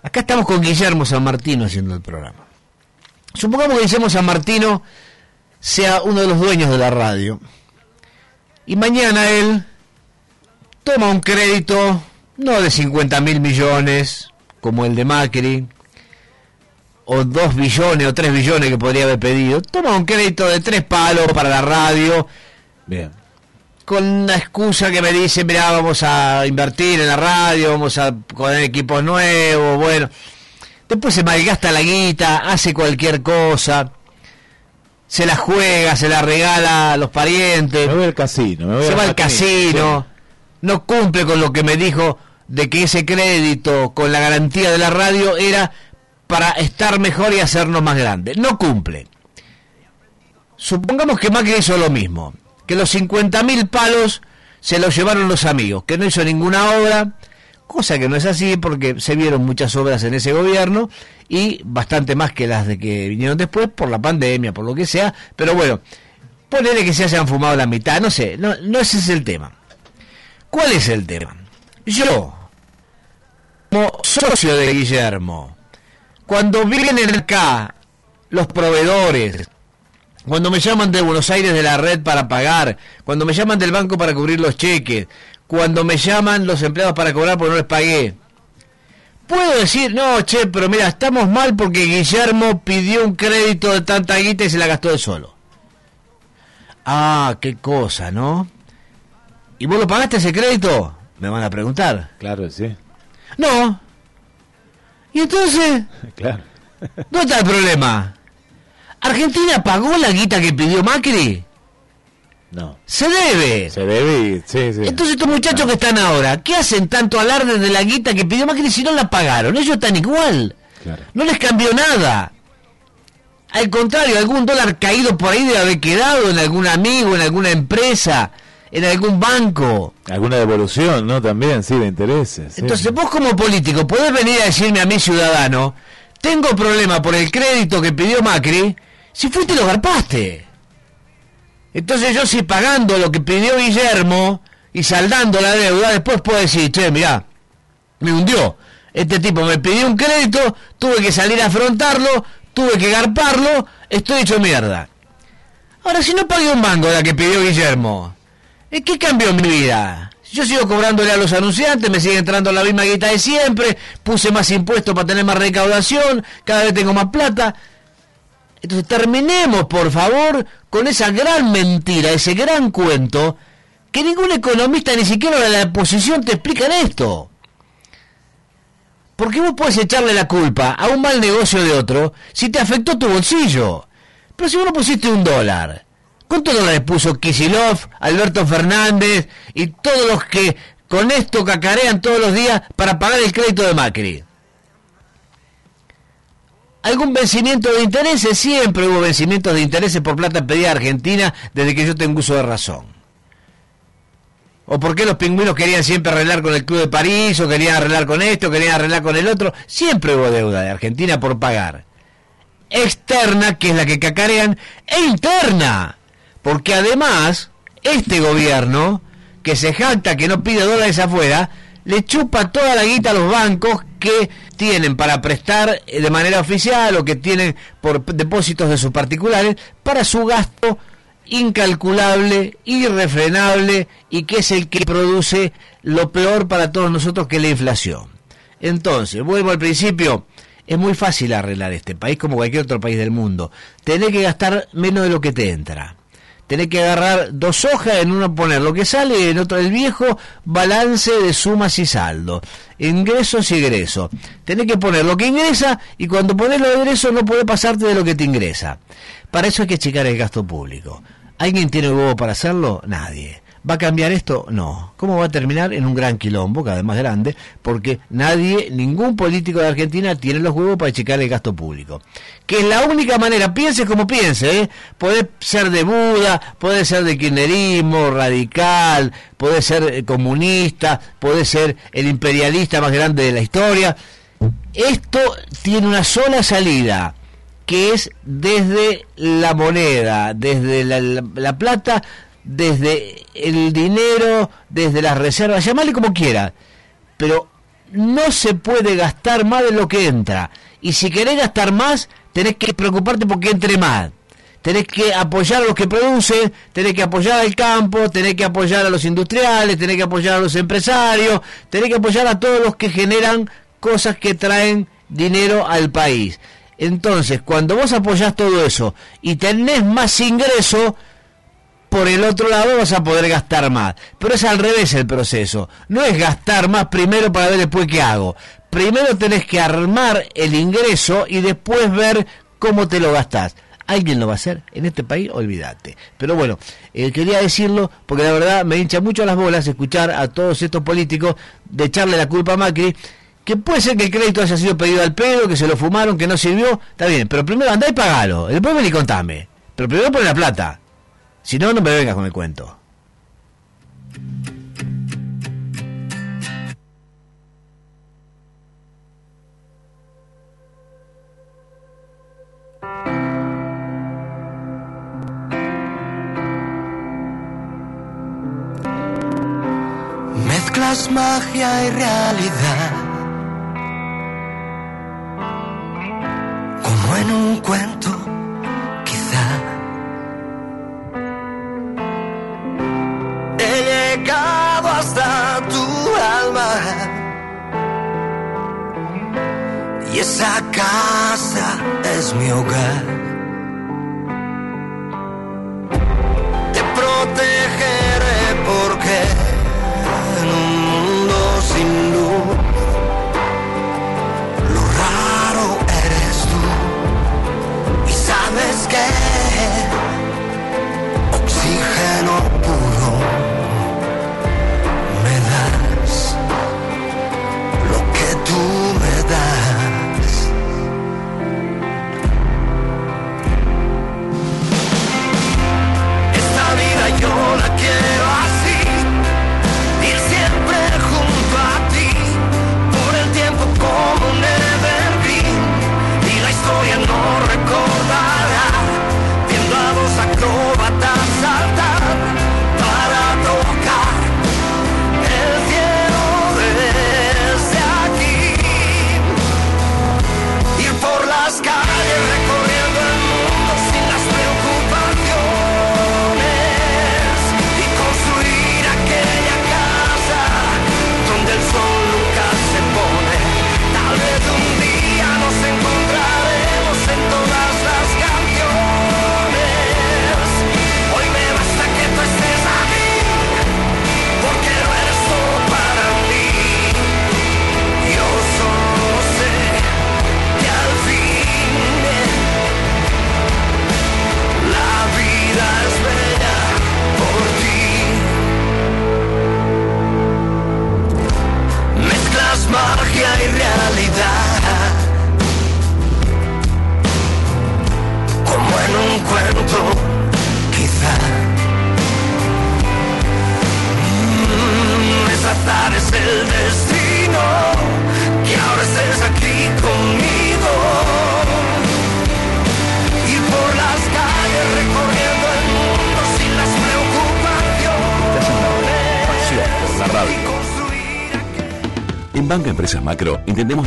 Acá estamos con Guillermo San Martino haciendo el programa. Supongamos que Guillermo San Martino sea uno de los dueños de la radio. Y mañana él toma un crédito no de 50 mil millones como el de Macri, o 2 billones o 3 billones que podría haber pedido, toma un crédito de 3 palos para la radio, Bien. con una excusa que me dice, mira, vamos a invertir en la radio, vamos a poner equipos nuevos, bueno. Después se malgasta la guita, hace cualquier cosa, se la juega, se la regala a los parientes. Me voy al casino. Me voy se va al casino, casino, no cumple con lo que me dijo de que ese crédito con la garantía de la radio era para estar mejor y hacernos más grandes. No cumple. Supongamos que Macri hizo lo mismo, que los 50.000 palos se los llevaron los amigos, que no hizo ninguna obra, cosa que no es así porque se vieron muchas obras en ese gobierno y bastante más que las de que vinieron después por la pandemia, por lo que sea, pero bueno, ponele que se hayan fumado la mitad, no sé, no, no ese es el tema. ¿Cuál es el tema? Yo, como socio de Guillermo, cuando vienen acá los proveedores, cuando me llaman de Buenos Aires de la red para pagar, cuando me llaman del banco para cubrir los cheques, cuando me llaman los empleados para cobrar porque no les pagué, puedo decir, no, che, pero mira, estamos mal porque Guillermo pidió un crédito de tanta guita y se la gastó él solo. Ah, qué cosa, ¿no? ¿Y vos lo pagaste ese crédito? Me van a preguntar. Claro, sí. No. ¿Y entonces? Claro. ¿Dónde está el problema? ¿Argentina pagó la guita que pidió Macri? No. Se debe. Se debe. Sí, sí. Entonces estos muchachos que están ahora, ¿qué hacen tanto alarde de la guita que pidió Macri si no la pagaron? Ellos están igual. Claro. No les cambió nada. Al contrario, algún dólar caído por ahí debe haber quedado en algún amigo, en alguna empresa, en algún banco. Alguna devolución, ¿no? También, sí, de intereses. sí. Entonces vos como político podés venir a decirme a mi ciudadano, tengo problema por el crédito que pidió Macri, si fuiste lo garpaste. Entonces yo si pagando lo que pidió Guillermo y saldando la deuda, después puedo decir, che, mirá, me hundió. Este tipo me pidió un crédito, tuve que salir a afrontarlo, tuve que garparlo, estoy hecho mierda. Ahora, si no pagué un mango la que pidió Guillermo, ¿eh, ¿qué cambió en mi vida? Yo sigo cobrándole a los anunciantes, me sigue entrando la misma guita de siempre, puse más impuestos para tener más recaudación, cada vez tengo más plata. Entonces terminemos, por favor, con esa gran mentira, ese gran cuento, que ningún economista, ni siquiera de la oposición, te explican esto. Porque vos puedes echarle la culpa a un mal negocio de otro si te afectó tu bolsillo. Pero si vos no pusiste un dólar, ¿cuántos dólares puso Kisilov, Alberto Fernández y todos los que con esto cacarean todos los días para pagar el crédito de Macri? ¿Algún vencimiento de intereses? Siempre hubo vencimientos de intereses por plata pedida a Argentina desde que yo tengo uso de razón. ¿O por qué los pingüinos querían siempre arreglar con el Club de París? ¿O querían arreglar con esto? ¿Querían arreglar con el otro? Siempre hubo deuda de Argentina por pagar. Externa, que es la que cacarean, e interna. Porque además, este gobierno, que se jacta que no pide dólares afuera, le chupa toda la guita a los bancos que tienen para prestar eh, de manera oficial o que tienen por depósitos de sus particulares para su gasto incalculable, irrefrenable y que es el que produce lo peor para todos nosotros que es la inflación. Entonces, vuelvo al principio, es muy fácil arreglar este país como cualquier otro país del mundo. Tenés que gastar menos de lo que te entra. Tenés que agarrar dos hojas, en uno poner lo que sale en otro el viejo balance de sumas y saldos. Ingresos y egresos. Tenés que poner lo que ingresa y cuando pones lo de ingresos no puede pasarte de lo que te ingresa. Para eso hay que checar el gasto público. ¿Alguien tiene huevo para hacerlo? Nadie. ¿Va a cambiar esto? No. ¿Cómo va a terminar? En un gran quilombo, cada vez más grande, porque nadie, ningún político de Argentina tiene los huevos para checar el gasto público. Que es la única manera, piense como piense, ¿eh? puede ser de Buda, puede ser de kirchnerismo, radical, puede ser eh, comunista, puede ser el imperialista más grande de la historia. Esto tiene una sola salida que es desde la moneda, desde la plata, desde el dinero, desde las reservas, llamarle como quiera, pero no se puede gastar más de lo que entra. Y si querés gastar más, tenés que preocuparte porque entre más. Tenés que apoyar a los que producen, tenés que apoyar al campo, tenés que apoyar a los industriales, tenés que apoyar a los empresarios, tenés que apoyar a todos los que generan cosas que traen dinero al país. Entonces, cuando vos apoyás todo eso y tenés más ingreso, por el otro lado vas a poder gastar más. Pero es al revés el proceso. No es gastar más primero para ver después qué hago. Primero tenés que armar el ingreso y después ver cómo te lo gastás. ¿Alguien lo va a hacer? En este país, olvídate. Pero bueno, eh, quería decirlo porque la verdad me hincha mucho las bolas escuchar a todos estos políticos de echarle la culpa a Macri. Que puede ser que el crédito haya sido pedido al pedo, que se lo fumaron, que no sirvió. Está bien, pero primero andá y pagalo. Después ven y contame. Pero primero pon la plata. Si no, no me vengas con el cuento. Mezclas magia y realidad. Es mi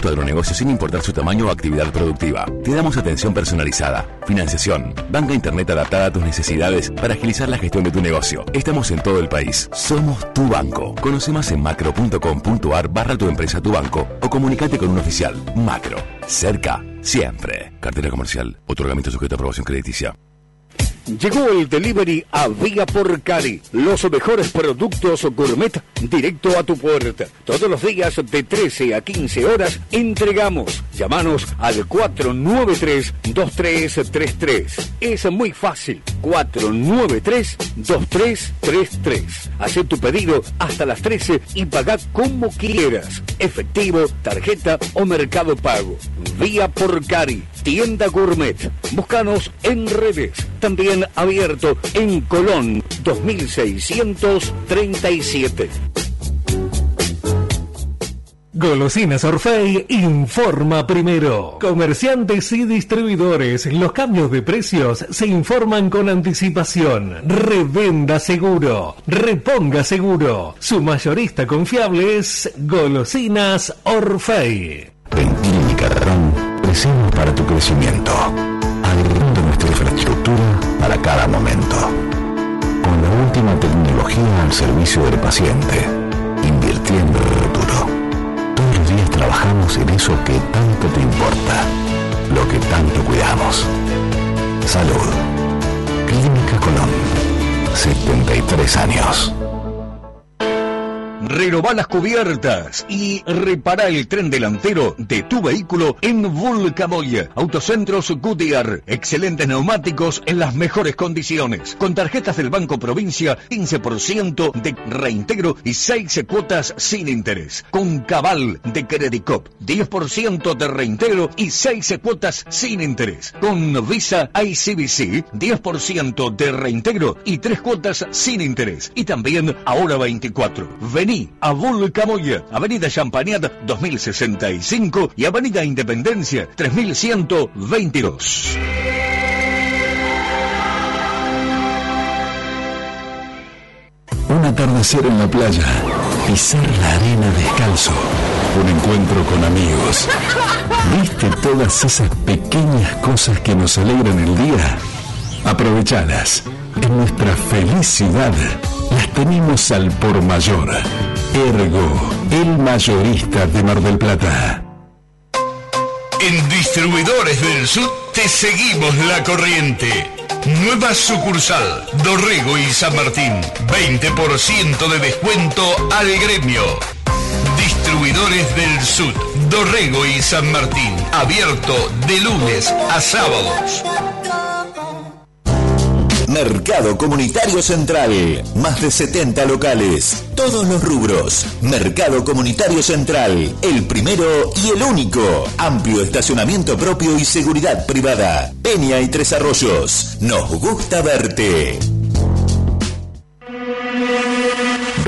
Tu agronegocio sin importar su tamaño o actividad productiva. Te damos atención personalizada, financiación, banca internet adaptada a tus necesidades para agilizar la gestión de tu negocio. Estamos en todo el país. Somos tu banco. Conoce más en macro.com.ar barra tu empresa tu banco o comunicate con un oficial. Macro. Cerca. Siempre. Cartera comercial. Otorgamiento sujeto a aprobación crediticia. Llegó el delivery a Vía por Cari. Los mejores productos gourmet directo a tu puerta. Todos los días de 13 a 15 horas entregamos. Llámanos al 493-2333. Es muy fácil. 493-2333. Haz tu pedido hasta las 13 y paga como quieras. Efectivo, tarjeta o mercado pago. Vía por Cari. Tienda Gourmet. Búscanos en redes. También abierto en Colón 2637. Golosinas Orfei informa primero. Comerciantes y distribuidores, los cambios de precios se informan con anticipación. Revenda seguro, reponga seguro. Su mayorista confiable es Golosinas Orfei. En Crecemos para tu crecimiento, agregando nuestra infraestructura para cada momento. Con la última tecnología al servicio del paciente, invirtiendo en el futuro. Todos los días trabajamos en eso que tanto te importa, lo que tanto cuidamos. Salud. Clínica Colón. 73 años. Renová las cubiertas y repara el tren delantero de tu vehículo en Vulcamoya. Autocentros Goodyear. Excelentes neumáticos en las mejores condiciones. Con tarjetas del Banco Provincia, 15% de reintegro y 6 cuotas sin interés. Con Cabal de Credicop, 10% de reintegro y 6 cuotas sin interés. Con Visa ICBC, 10% de reintegro y 3 cuotas sin interés. Y también Ahora 24. Vení a Vulcamoya, Avenida Champagnat 2065 y Avenida Independencia 3122. Un atardecer en la playa, pisar la arena descalzo, un encuentro con amigos. ¿Viste todas esas pequeñas cosas que nos alegran el día? Aprovechalas. En nuestra felicidad tenemos al por mayor. Ergo, el mayorista de Mar del Plata. En Distribuidores del Sur te seguimos la corriente. Nueva sucursal, Dorrego y San Martín. 20% de descuento al gremio. Distribuidores del Sur, Dorrego y San Martín. Abierto de lunes a sábados. Mercado Comunitario Central. Más de 70 locales. Todos los rubros. Mercado Comunitario Central. El primero y el único. Amplio estacionamiento propio y seguridad privada. Peña y Tres Arroyos. Nos gusta verte.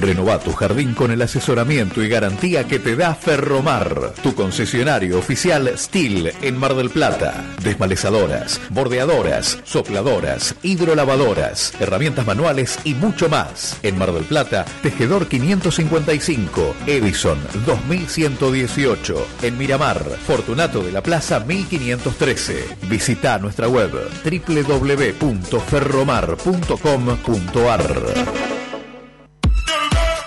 Renova tu jardín con el asesoramiento y garantía que te da Ferromar, tu concesionario oficial Steel en Mar del Plata. Desmalezadoras, bordeadoras, sopladoras, hidrolavadoras, herramientas manuales y mucho más. En Mar del Plata, Tejedor 555, Edison 2118. En Miramar, Fortunato de la Plaza 1513. Visita nuestra web www.ferromar.com.ar.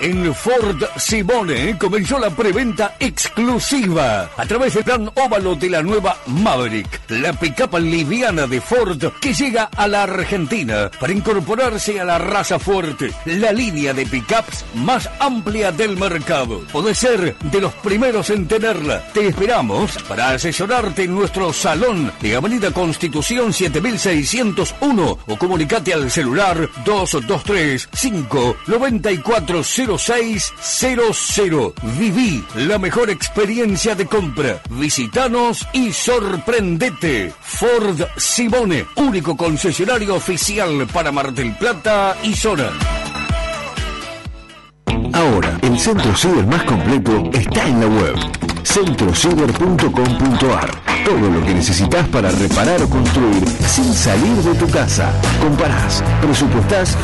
En Ford Simone comenzó la preventa exclusiva a través del plan óvalo de la nueva Maverick, la pickup liviana de Ford que llega a la Argentina para incorporarse a la raza fuerte, la línea de pickups más amplia del mercado. Podés ser de los primeros en tenerla. Te esperamos para asesorarte en nuestro salón de Avenida Constitución 7601 o comunicate al celular 223 5 94 0600. Viví la mejor experiencia de compra. Visitanos y sorprendete. Ford Simone, único concesionario oficial para Mar del Plata y zona. Ahora, el centro ciber más completo está en la web centrociber.com.ar todo lo que necesitas para reparar o construir sin salir de tu casa. Comparás, presupuestás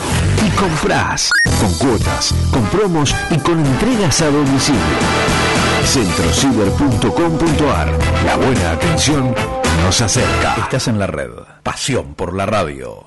y comprás. Con cuotas, con promos y con entregas a domicilio. Centrociber.com.ar La buena atención nos acerca. Estás en la red. Pasión por la radio.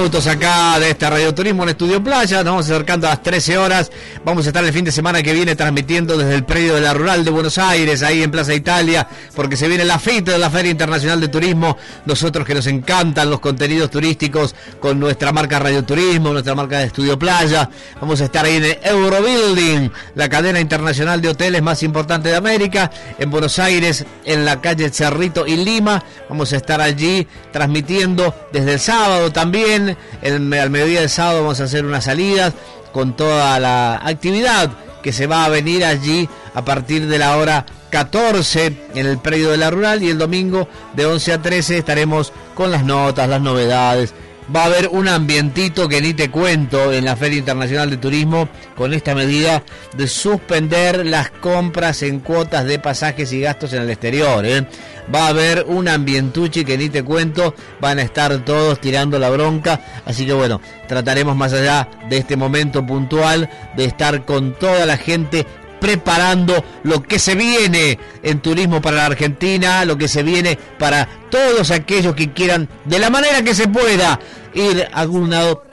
Minutos acá de este radioturismo en Estudio Playa. Nos vamos acercando a las 13 horas. Vamos a estar el fin de semana que viene transmitiendo desde el predio de la Rural de Buenos Aires, ahí en Plaza Italia, porque se viene la FIT de la Feria Internacional de Turismo. Nosotros que nos encantan los contenidos turísticos con nuestra marca Radioturismo, nuestra marca de Estudio Playa. Vamos a estar ahí en el Eurobuilding, la cadena internacional de hoteles más importante de América, en Buenos Aires, en la calle Cerrito y Lima. Vamos a estar allí transmitiendo desde el sábado también. El- al mediodía del sábado vamos a hacer unas salidas con toda la actividad que se va a venir allí a partir de la hora 14 en el predio de la rural y el domingo de 11 a 13 estaremos con las notas, las novedades. Va a haber un ambientito que ni te cuento en la Feria Internacional de Turismo con esta medida de suspender las compras en cuotas de pasajes y gastos en el exterior. ¿eh? Va a haber un ambientuchi que ni te cuento, van a estar todos tirando la bronca. Así que bueno, trataremos más allá de este momento puntual de estar con toda la gente preparando lo que se viene en turismo para la Argentina, lo que se viene para todos aquellos que quieran, de la manera que se pueda, ir a algún lado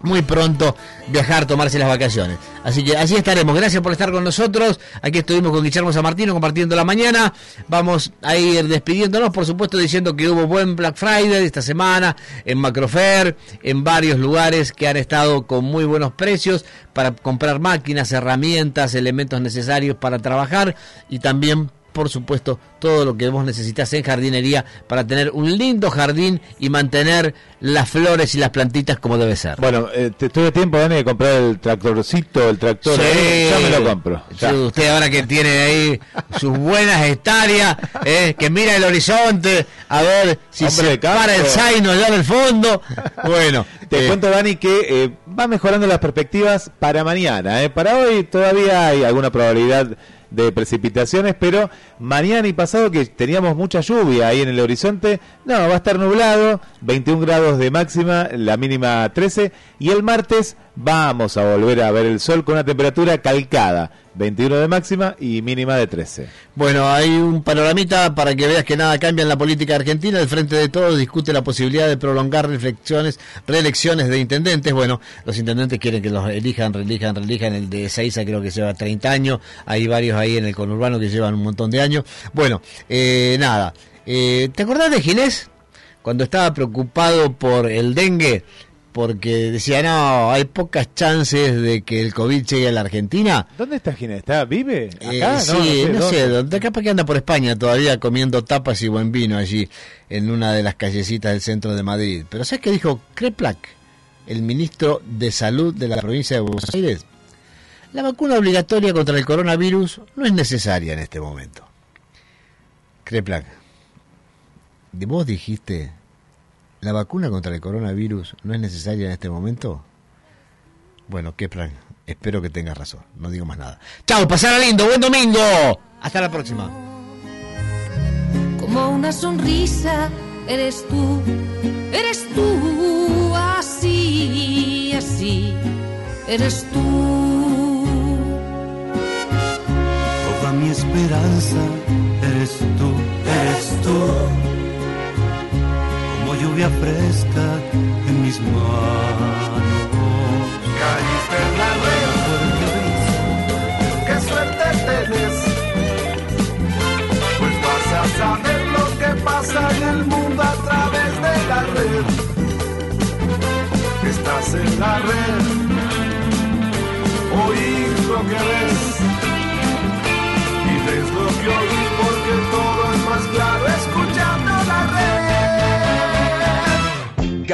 muy pronto viajar, tomarse las vacaciones. Así que así estaremos. Gracias por estar con nosotros. Aquí estuvimos con Guillermo San Martino compartiendo la mañana. Vamos a ir despidiéndonos, por supuesto, diciendo que hubo buen Black Friday esta semana en Macrofair, en varios lugares que han estado con muy buenos precios para comprar máquinas, herramientas, elementos necesarios para trabajar y también por supuesto, todo lo que vos necesitas en jardinería para tener un lindo jardín y mantener las flores y las plantitas como debe ser. Bueno, eh, te tuve tiempo, Dani, de comprar el tractorcito, el tractor. Sí. eh, ya me lo compro. ya. Sí, usted ahora que tiene ahí sus buenas hectáreas, eh, que mira el horizonte, a ver si Hombre se campo. para el zaino allá en el fondo. Bueno, Te eh, cuento, Dani, que eh, va mejorando las perspectivas para mañana. Para hoy todavía hay alguna probabilidad de precipitaciones, pero mañana y pasado que teníamos mucha lluvia ahí en el horizonte, no, va a estar nublado, 21 grados de máxima, la mínima 13, y el martes vamos a volver a ver el sol con una temperatura calcada, 21 de máxima y mínima de 13. Bueno, hay un panoramita para que veas que nada cambia en la política argentina. El Frente de Todos discute la posibilidad de prolongar reflexiones, reelecciones de intendentes. Bueno, los intendentes quieren que los elijan, reelijan, reelijan. El de Seiza creo que lleva 30 años. Hay varios ahí en el conurbano que llevan un montón de años. Bueno, eh, nada. Eh, ¿Te acordás de Ginés? Cuando estaba preocupado por el dengue, porque decía, no, hay pocas chances de que el COVID llegue a la Argentina. ¿Dónde está Ginés? ¿Está? ¿Vive? Eh, ¿Acá? sí, no, sé, ¿dónde? dónde capaz que anda por España todavía comiendo tapas y buen vino allí en una de las callecitas del centro de Madrid. Pero ¿sabes qué dijo Kreplak, el ministro de Salud de la provincia de Buenos Aires? La vacuna obligatoria contra el coronavirus no es necesaria en este momento. Kreplak, ¿de vos dijiste la vacuna contra el coronavirus no es necesaria en este momento? Bueno, Kreplak, espero que tengas razón, no digo más nada. Chao, pasara lindo, buen domingo. Hasta la próxima. Como una sonrisa, eres tú, eres tú, así, así, eres tú. Toda mi esperanza eres tú, eres tú. Lluvia fresca en mis manos. La red. Qué suerte tenés. Pues vas a saber lo que pasa en el mundo a través de la red. Estás en la red. Oír lo que ves. Y ves lo que oís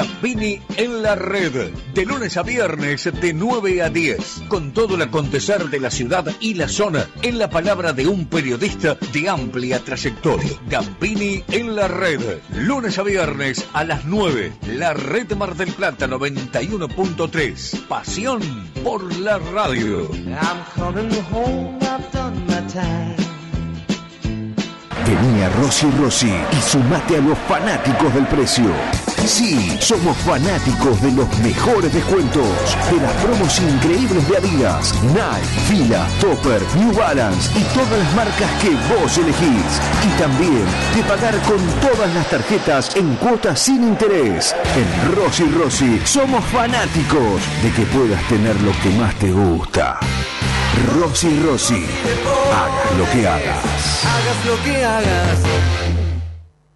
Gambini en la red, de lunes a viernes de 9 a 10, con todo el acontecer de la ciudad y la zona, en la palabra de un periodista de amplia trayectoria. Gambini en la red, lunes a viernes a las 9, la red Mar del Plata 91.3, pasión por la radio. I'm coming home, I've done my time. Vení a Rossi Rossi y sumate a los fanáticos del precio. Sí, somos fanáticos de los mejores descuentos, de las promos increíbles de Adidas, Nike, Fila, Topper, New Balance y todas las marcas que vos elegís. Y también de pagar con todas las tarjetas en cuotas sin interés. En Rossi Rossi somos fanáticos de que puedas tener lo que más te gusta. Rossi Rossi, hagas lo que hagas. Hagas lo que hagas.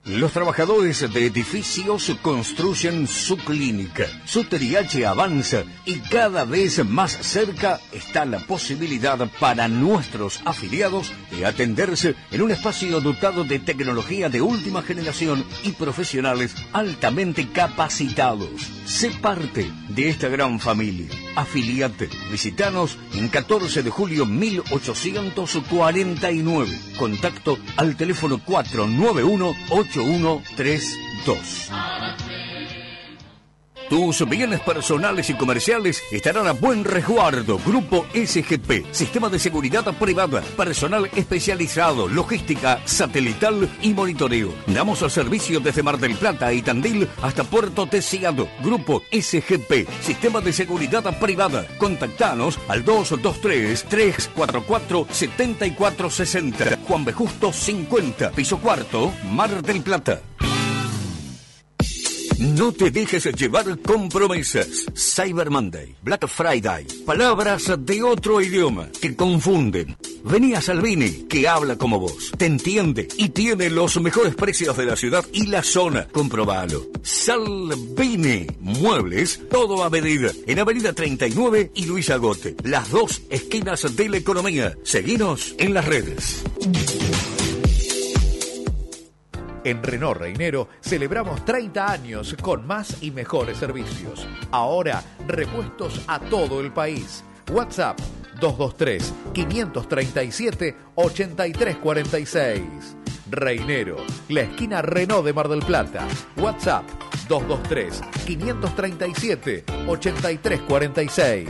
Los trabajadores de edificios construyen su clínica. Su TRIH avanza y cada vez más cerca está la posibilidad para nuestros afiliados de atenderse en un espacio dotado de tecnología de última generación y profesionales altamente capacitados. Sé parte de esta gran familia. Afiliate. Visitanos en 14 de julio 1849. Contacto al teléfono 491-8132. Tus bienes personales y comerciales estarán a buen resguardo. Grupo SGP, Sistema de Seguridad Privada, personal especializado, logística satelital y monitoreo. Damos el servicio desde Mar del Plata y Tandil hasta Puerto Tesiado. Grupo SGP, Sistema de Seguridad Privada. Contactanos al 223-344-7460. Juan B. Justo 50, piso cuarto, Mar del Plata. No te dejes llevar con promesas. Cyber Monday, Black Friday, palabras de otro idioma que confunden. Vení a Salvini, que habla como vos, te entiende y tiene los mejores precios de la ciudad y la zona. Comprobalo. Salvini, muebles, todo a medida. En Avenida 39 y Luis Agote, las dos esquinas de la economía. Seguinos en las redes. En Renault Reinero celebramos 30 años con más y mejores servicios. Ahora, repuestos a todo el país. WhatsApp 223-537-8346. Reinero, la esquina Renault de Mar del Plata. WhatsApp 223-537-8346.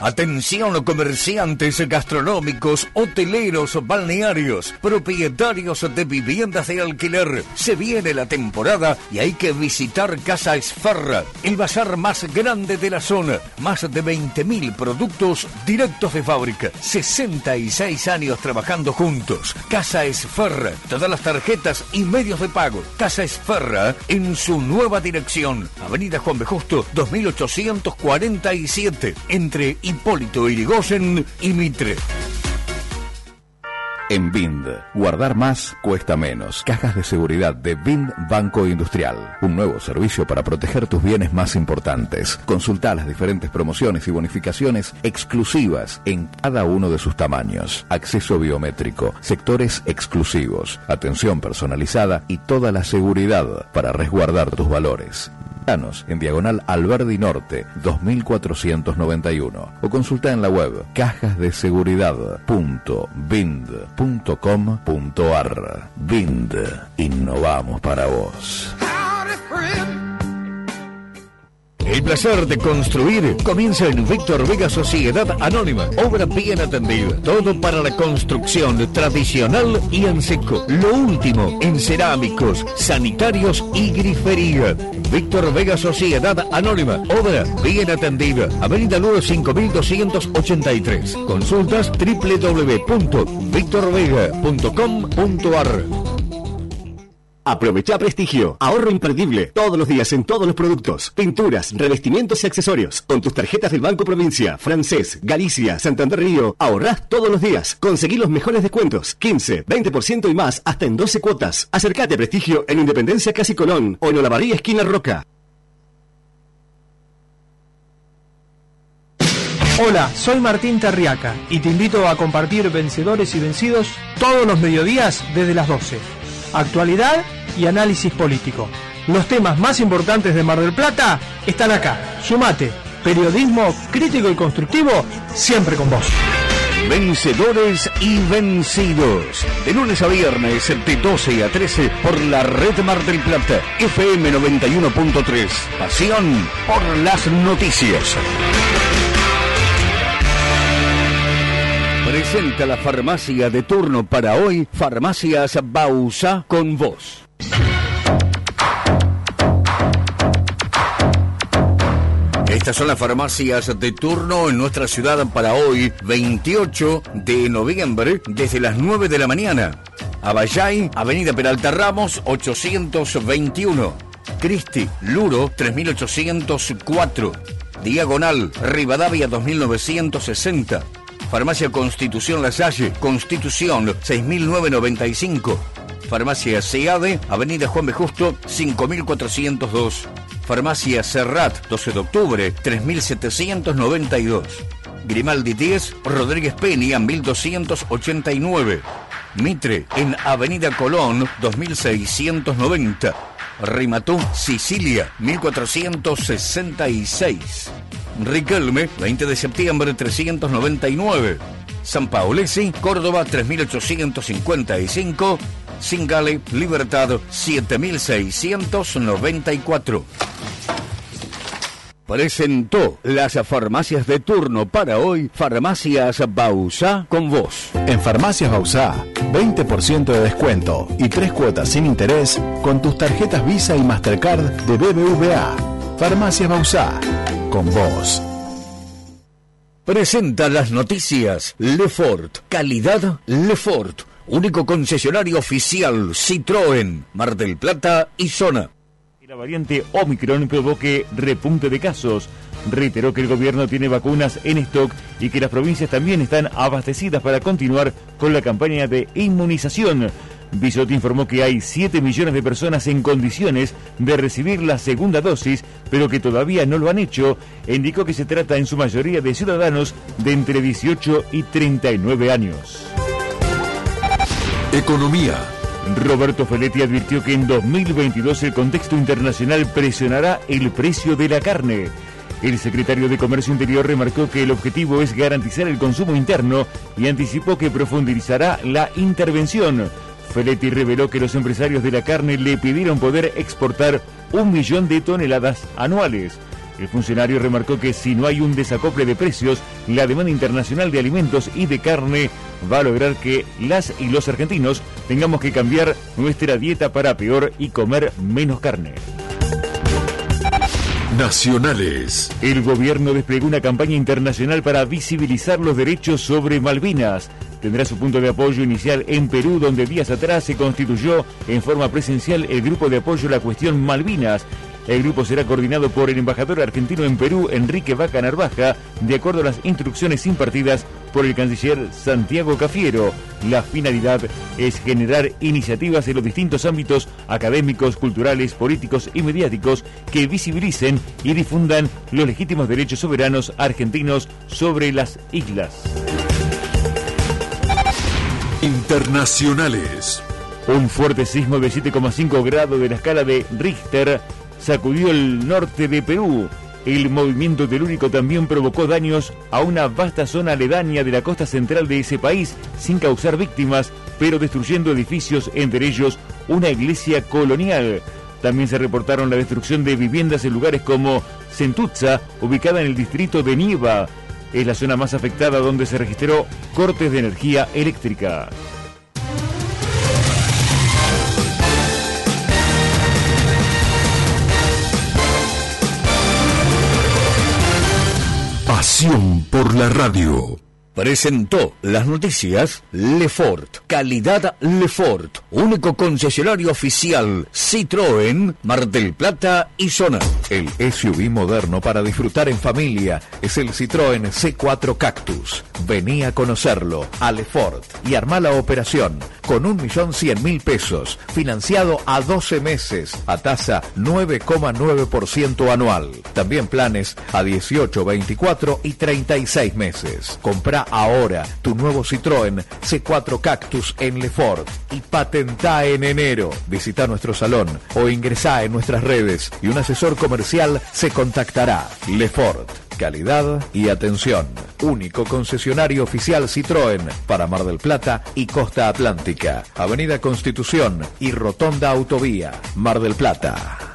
Atención comerciantes gastronómicos, hoteleros, balnearios, propietarios de viviendas de alquiler. Se viene la temporada y hay que visitar Casa Esfarra, el bazar más grande de la zona. Más de 20.000 productos directos de fábrica. 66 años trabajando juntos. Casa Esfarra, todas las tarjetas y medios de pago. Casa Esfarra en su nueva dirección. Avenida Juan B. Justo, 2847, entre Hipólito Irigoyen y Mitre. En BIND, guardar más cuesta menos. Cajas de seguridad de BIND Banco Industrial. Un nuevo servicio para proteger tus bienes más importantes. Consulta las diferentes promociones y bonificaciones exclusivas en cada uno de sus tamaños. Acceso biométrico, sectores exclusivos, atención personalizada y toda la seguridad para resguardar tus valores. En Diagonal Alberdi Norte 2491 o consulta en la web cajasdeseguridad.bind.com.ar Bind, innovamos para vos. El placer de construir comienza en Víctor Vega Sociedad Anónima. Obra bien atendida. Todo para la construcción tradicional y en seco. Lo último en cerámicos, sanitarios y grifería. Víctor Vega Sociedad Anónima. Obra bien atendida. Avenida Luro 5283. Consultas www.victorvega.com.ar Aprovecha prestigio, ahorro imperdible, todos los días en todos los productos, pinturas, revestimientos y accesorios. Con tus tarjetas del Banco Provincia, Francés, Galicia, Santander Río, ahorrás todos los días. Conseguí los mejores descuentos, 15, 20% y más, hasta en 12 cuotas. Acércate a prestigio en Independencia Casi Colón o en Olavarría Esquina Roca. Hola, soy Martín Tarriaca y te invito a compartir vencedores y vencidos todos los mediodías desde las 12. Actualidad y análisis político. Los temas más importantes de Mar del Plata están acá. Sumate. Periodismo crítico y constructivo siempre con vos. Vencedores y vencidos. De lunes a viernes, de 12 a 13, por la Red Mar del Plata. FM 91.3. Pasión por las noticias. Presenta la farmacia de turno para hoy, Farmacias Bausa con vos. Estas son las farmacias de turno en nuestra ciudad para hoy, 28 de noviembre, desde las 9 de la mañana. Abayay, Avenida Peralta Ramos, 821. Cristi, Luro, 3804. Diagonal, Rivadavia, 2960. Farmacia Constitución La Salle, Constitución 6995. Farmacia SEADE, Avenida Juan B. Justo, 5402. Farmacia Serrat, 12 de octubre, 3792. Grimaldi 10, Rodríguez Peña, 1289. Mitre, en Avenida Colón, 2690. Rimatú, Sicilia, 1466. Riquelme, 20 de septiembre, 399. San Paulesi, Córdoba, 3855. Singale, Libertad, 7694. Presentó las farmacias de turno para hoy, Farmacias Bausa con vos. En Farmacias Bausá, 20% de descuento y tres cuotas sin interés con tus tarjetas Visa y Mastercard de BBVA. Farmacias Bausá, con vos. Presenta las noticias Lefort. Calidad Lefort. Único concesionario oficial Citroën, Mar del Plata y Zona. La variante Omicron provoque repunte de casos. Reiteró que el gobierno tiene vacunas en stock y que las provincias también están abastecidas para continuar con la campaña de inmunización. Bisotti informó que hay 7 millones de personas en condiciones de recibir la segunda dosis, pero que todavía no lo han hecho. Indicó que se trata en su mayoría de ciudadanos de entre 18 y 39 años. Economía. Roberto Feletti advirtió que en 2022 el contexto internacional presionará el precio de la carne. El secretario de Comercio Interior remarcó que el objetivo es garantizar el consumo interno y anticipó que profundizará la intervención. Feletti reveló que los empresarios de la carne le pidieron poder exportar un millón de toneladas anuales. El funcionario remarcó que si no hay un desacople de precios, la demanda internacional de alimentos y de carne va a lograr que las y los argentinos tengamos que cambiar nuestra dieta para peor y comer menos carne. Nacionales. El gobierno desplegó una campaña internacional para visibilizar los derechos sobre Malvinas. Tendrá su punto de apoyo inicial en Perú, donde días atrás se constituyó en forma presencial el grupo de apoyo a la cuestión Malvinas. El grupo será coordinado por el embajador argentino en Perú, Enrique Vaca Narvaja, de acuerdo a las instrucciones impartidas por el canciller Santiago Cafiero. La finalidad es generar iniciativas en los distintos ámbitos académicos, culturales, políticos y mediáticos que visibilicen y difundan los legítimos derechos soberanos argentinos sobre las islas. Internacionales. Un fuerte sismo de 7,5 grados de la escala de Richter sacudió el norte de Perú. El movimiento telúrico también provocó daños a una vasta zona aledaña de la costa central de ese país, sin causar víctimas, pero destruyendo edificios, entre ellos una iglesia colonial. También se reportaron la destrucción de viviendas en lugares como Centutza, ubicada en el distrito de Nieva. Es la zona más afectada donde se registró cortes de energía eléctrica. Por la radio. Presentó las noticias Lefort. Calidad Lefort. Único concesionario oficial Citroën, Mar del Plata y Zona. El SUV moderno para disfrutar en familia es el Citroën C4 Cactus. Vení a conocerlo a Lefort y armá la operación con un millón cien mil pesos, financiado a 12 meses a tasa 9,9% anual. También planes a 18, 24 y 36 meses. Ahora tu nuevo Citroën C4 Cactus en Lefort y patenta en enero. Visita nuestro salón o ingresá en nuestras redes y un asesor comercial se contactará. Lefort. Calidad y atención. Único concesionario oficial Citroën para Mar del Plata y Costa Atlántica. Avenida Constitución y Rotonda Autovía. Mar del Plata.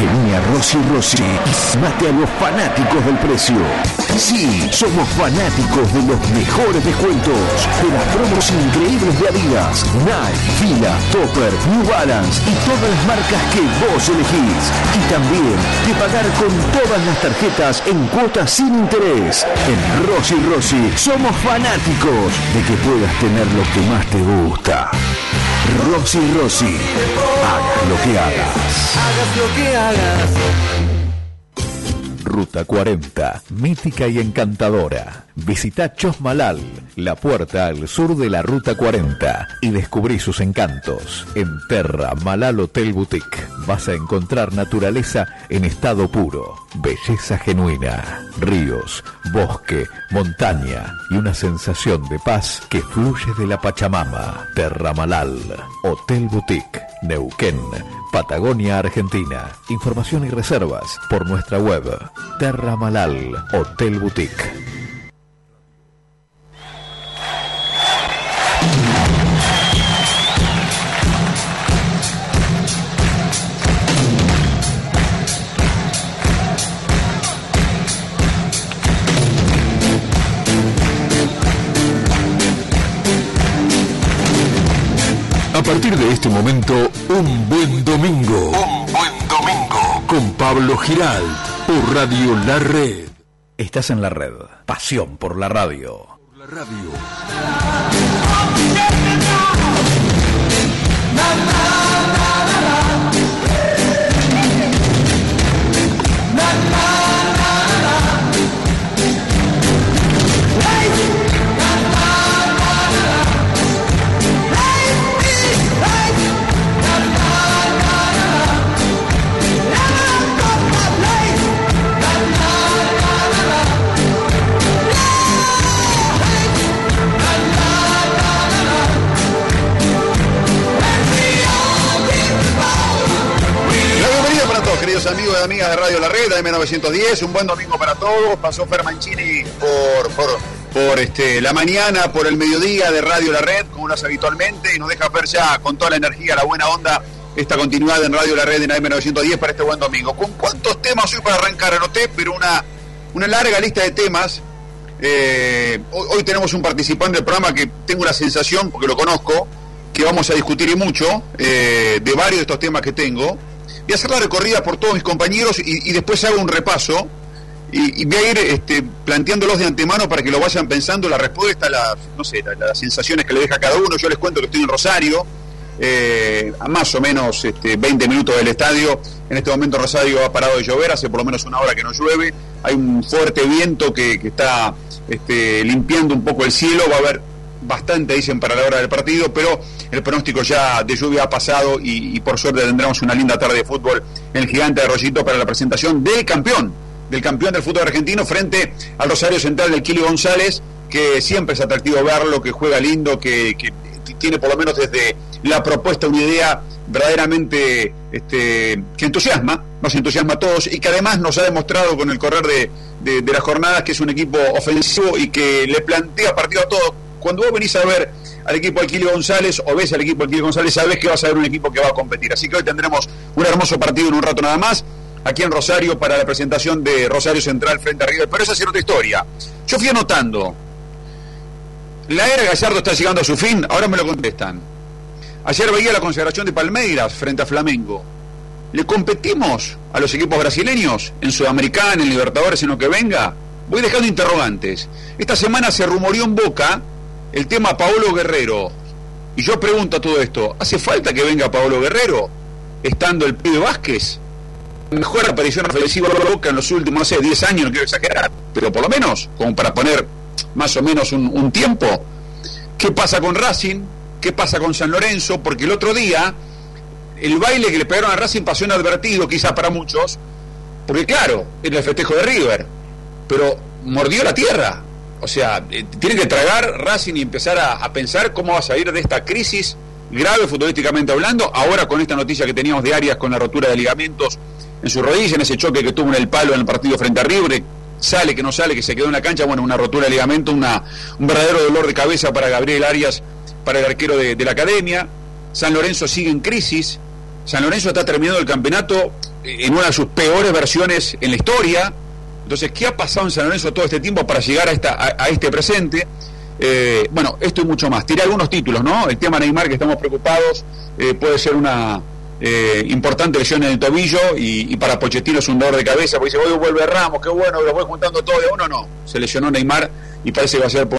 Vení a Rossi Rossi mate a los fanáticos del precio. Sí, somos fanáticos de los mejores descuentos, de las promos increíbles de Adidas, Nike, Fila, Topper, New Balance y todas las marcas que vos elegís. Y también de pagar con todas las tarjetas en cuotas sin interés. En Rossi Rossi somos fanáticos de que puedas tener lo que más te gusta. Rossi Rossi, hagas lo que hagas. Hagas lo que hagas. Ruta 40, mítica y encantadora. Visita Chosmalal, la puerta al sur de la Ruta 40, y descubrí sus encantos. En Terra Malal Hotel Boutique vas a encontrar naturaleza en estado puro, belleza genuina, ríos, bosque, montaña y una sensación de paz que fluye de la Pachamama. Terra Malal, Hotel Boutique, Neuquén, Patagonia, Argentina. Información y reservas por nuestra web Terra Malal Hotel Boutique. Partir de este momento, un buen domingo. Un buen domingo. Con Pablo Giralt, por Radio La Red. Estás en la red. Pasión por la radio. La radio. Amigas de Radio La Red, AM910. Un buen domingo para todos. Pasó Fer Mancini por, por, por este, la mañana, por el mediodía de Radio La Red, como lo hace habitualmente, y nos deja ver ya con toda la energía, la buena onda, esta continuidad en Radio La Red en AM910 para este buen domingo. ¿Con cuántos temas hoy para arrancar? Anoté, pero una, una larga lista de temas. Eh, hoy, tenemos un participante del programa que tengo una sensación, porque lo conozco, que vamos a discutir y mucho eh, de varios de estos temas que tengo. Voy a hacer la recorrida por todos mis compañeros y, después hago un repaso y, voy a ir este, planteándolos de antemano para que lo vayan pensando la respuesta, las, no sé, la- las sensaciones que le deja cada uno. Yo les cuento que estoy en Rosario, eh, a más o menos este, 20 minutos del estadio. En este momento Rosario ha parado de llover, hace por lo menos una hora que no llueve. Hay un fuerte viento que, que está este, limpiando un poco el cielo. Va a haber bastante, dicen, para la hora del partido, pero el pronóstico ya de lluvia ha pasado y, por suerte tendremos una linda tarde de fútbol. En el gigante de Rollito para la presentación del campeón, del campeón del fútbol argentino frente al Rosario Central del Kili González, que siempre es atractivo verlo, que juega lindo, que, tiene por lo menos desde la propuesta una idea verdaderamente este, que entusiasma, nos entusiasma a todos y que además nos ha demostrado con el correr de- de las jornadas que es un equipo ofensivo y que le plantea partido a todos, cuando vos venís a ver al equipo de Aquilio González o ves al equipo de Aquilio González, sabés que vas a ver un equipo que va a competir. Así que hoy tendremos un hermoso partido en un rato nada más, aquí en Rosario, para la presentación de Rosario Central frente a River. Pero esa es otra historia. Yo fui anotando. La era Gallardo está llegando a su fin, ahora me lo contestan. Ayer veía la consagración de Palmeiras frente a Flamengo. ¿Le competimos a los equipos brasileños en Sudamericana, en Libertadores, en lo que venga? Voy dejando interrogantes. Esta semana se rumoreó en Boca el tema Paolo Guerrero. Y yo pregunto todo esto, ¿hace falta que venga Paolo Guerrero estando el pibe Vázquez? Mejor aparición ofensiva de Boca en los últimos, no sé, 10 años, no quiero exagerar, pero por lo menos, como para poner más o menos un, un tiempo. ¿Qué pasa con Racing? ¿Qué pasa con San Lorenzo? Porque el otro día el baile que le pegaron a Racing pasó inadvertido, quizás para muchos, porque claro, era el festejo de River, pero mordió la tierra. O sea, eh, tiene que tragar Racing y empezar a, a pensar cómo va a salir de esta crisis grave futbolísticamente hablando. Ahora con esta noticia que teníamos de Arias con la rotura de ligamentos en su rodilla, en ese choque que tuvo en el palo en el partido frente a River, sale, que no sale, que se quedó en la cancha, bueno, una rotura de ligamento, una, un verdadero dolor de cabeza para Gabriel Arias, para el arquero de, de la academia. San Lorenzo sigue en crisis, San Lorenzo está terminando el campeonato en una de sus peores versiones en la historia. Entonces, ¿qué ha pasado en San Lorenzo todo este tiempo para llegar a, este presente? Eh, bueno, esto y mucho más. Tiré algunos títulos, ¿no? El tema Neymar, que estamos preocupados, eh, puede ser una eh, importante lesión en el tobillo y, y, para Pochettino es un dolor de cabeza, porque dice, hoy vuelve Ramos, qué bueno, lo voy juntando todo de uno, no. Se lesionó Neymar y parece que va a ser por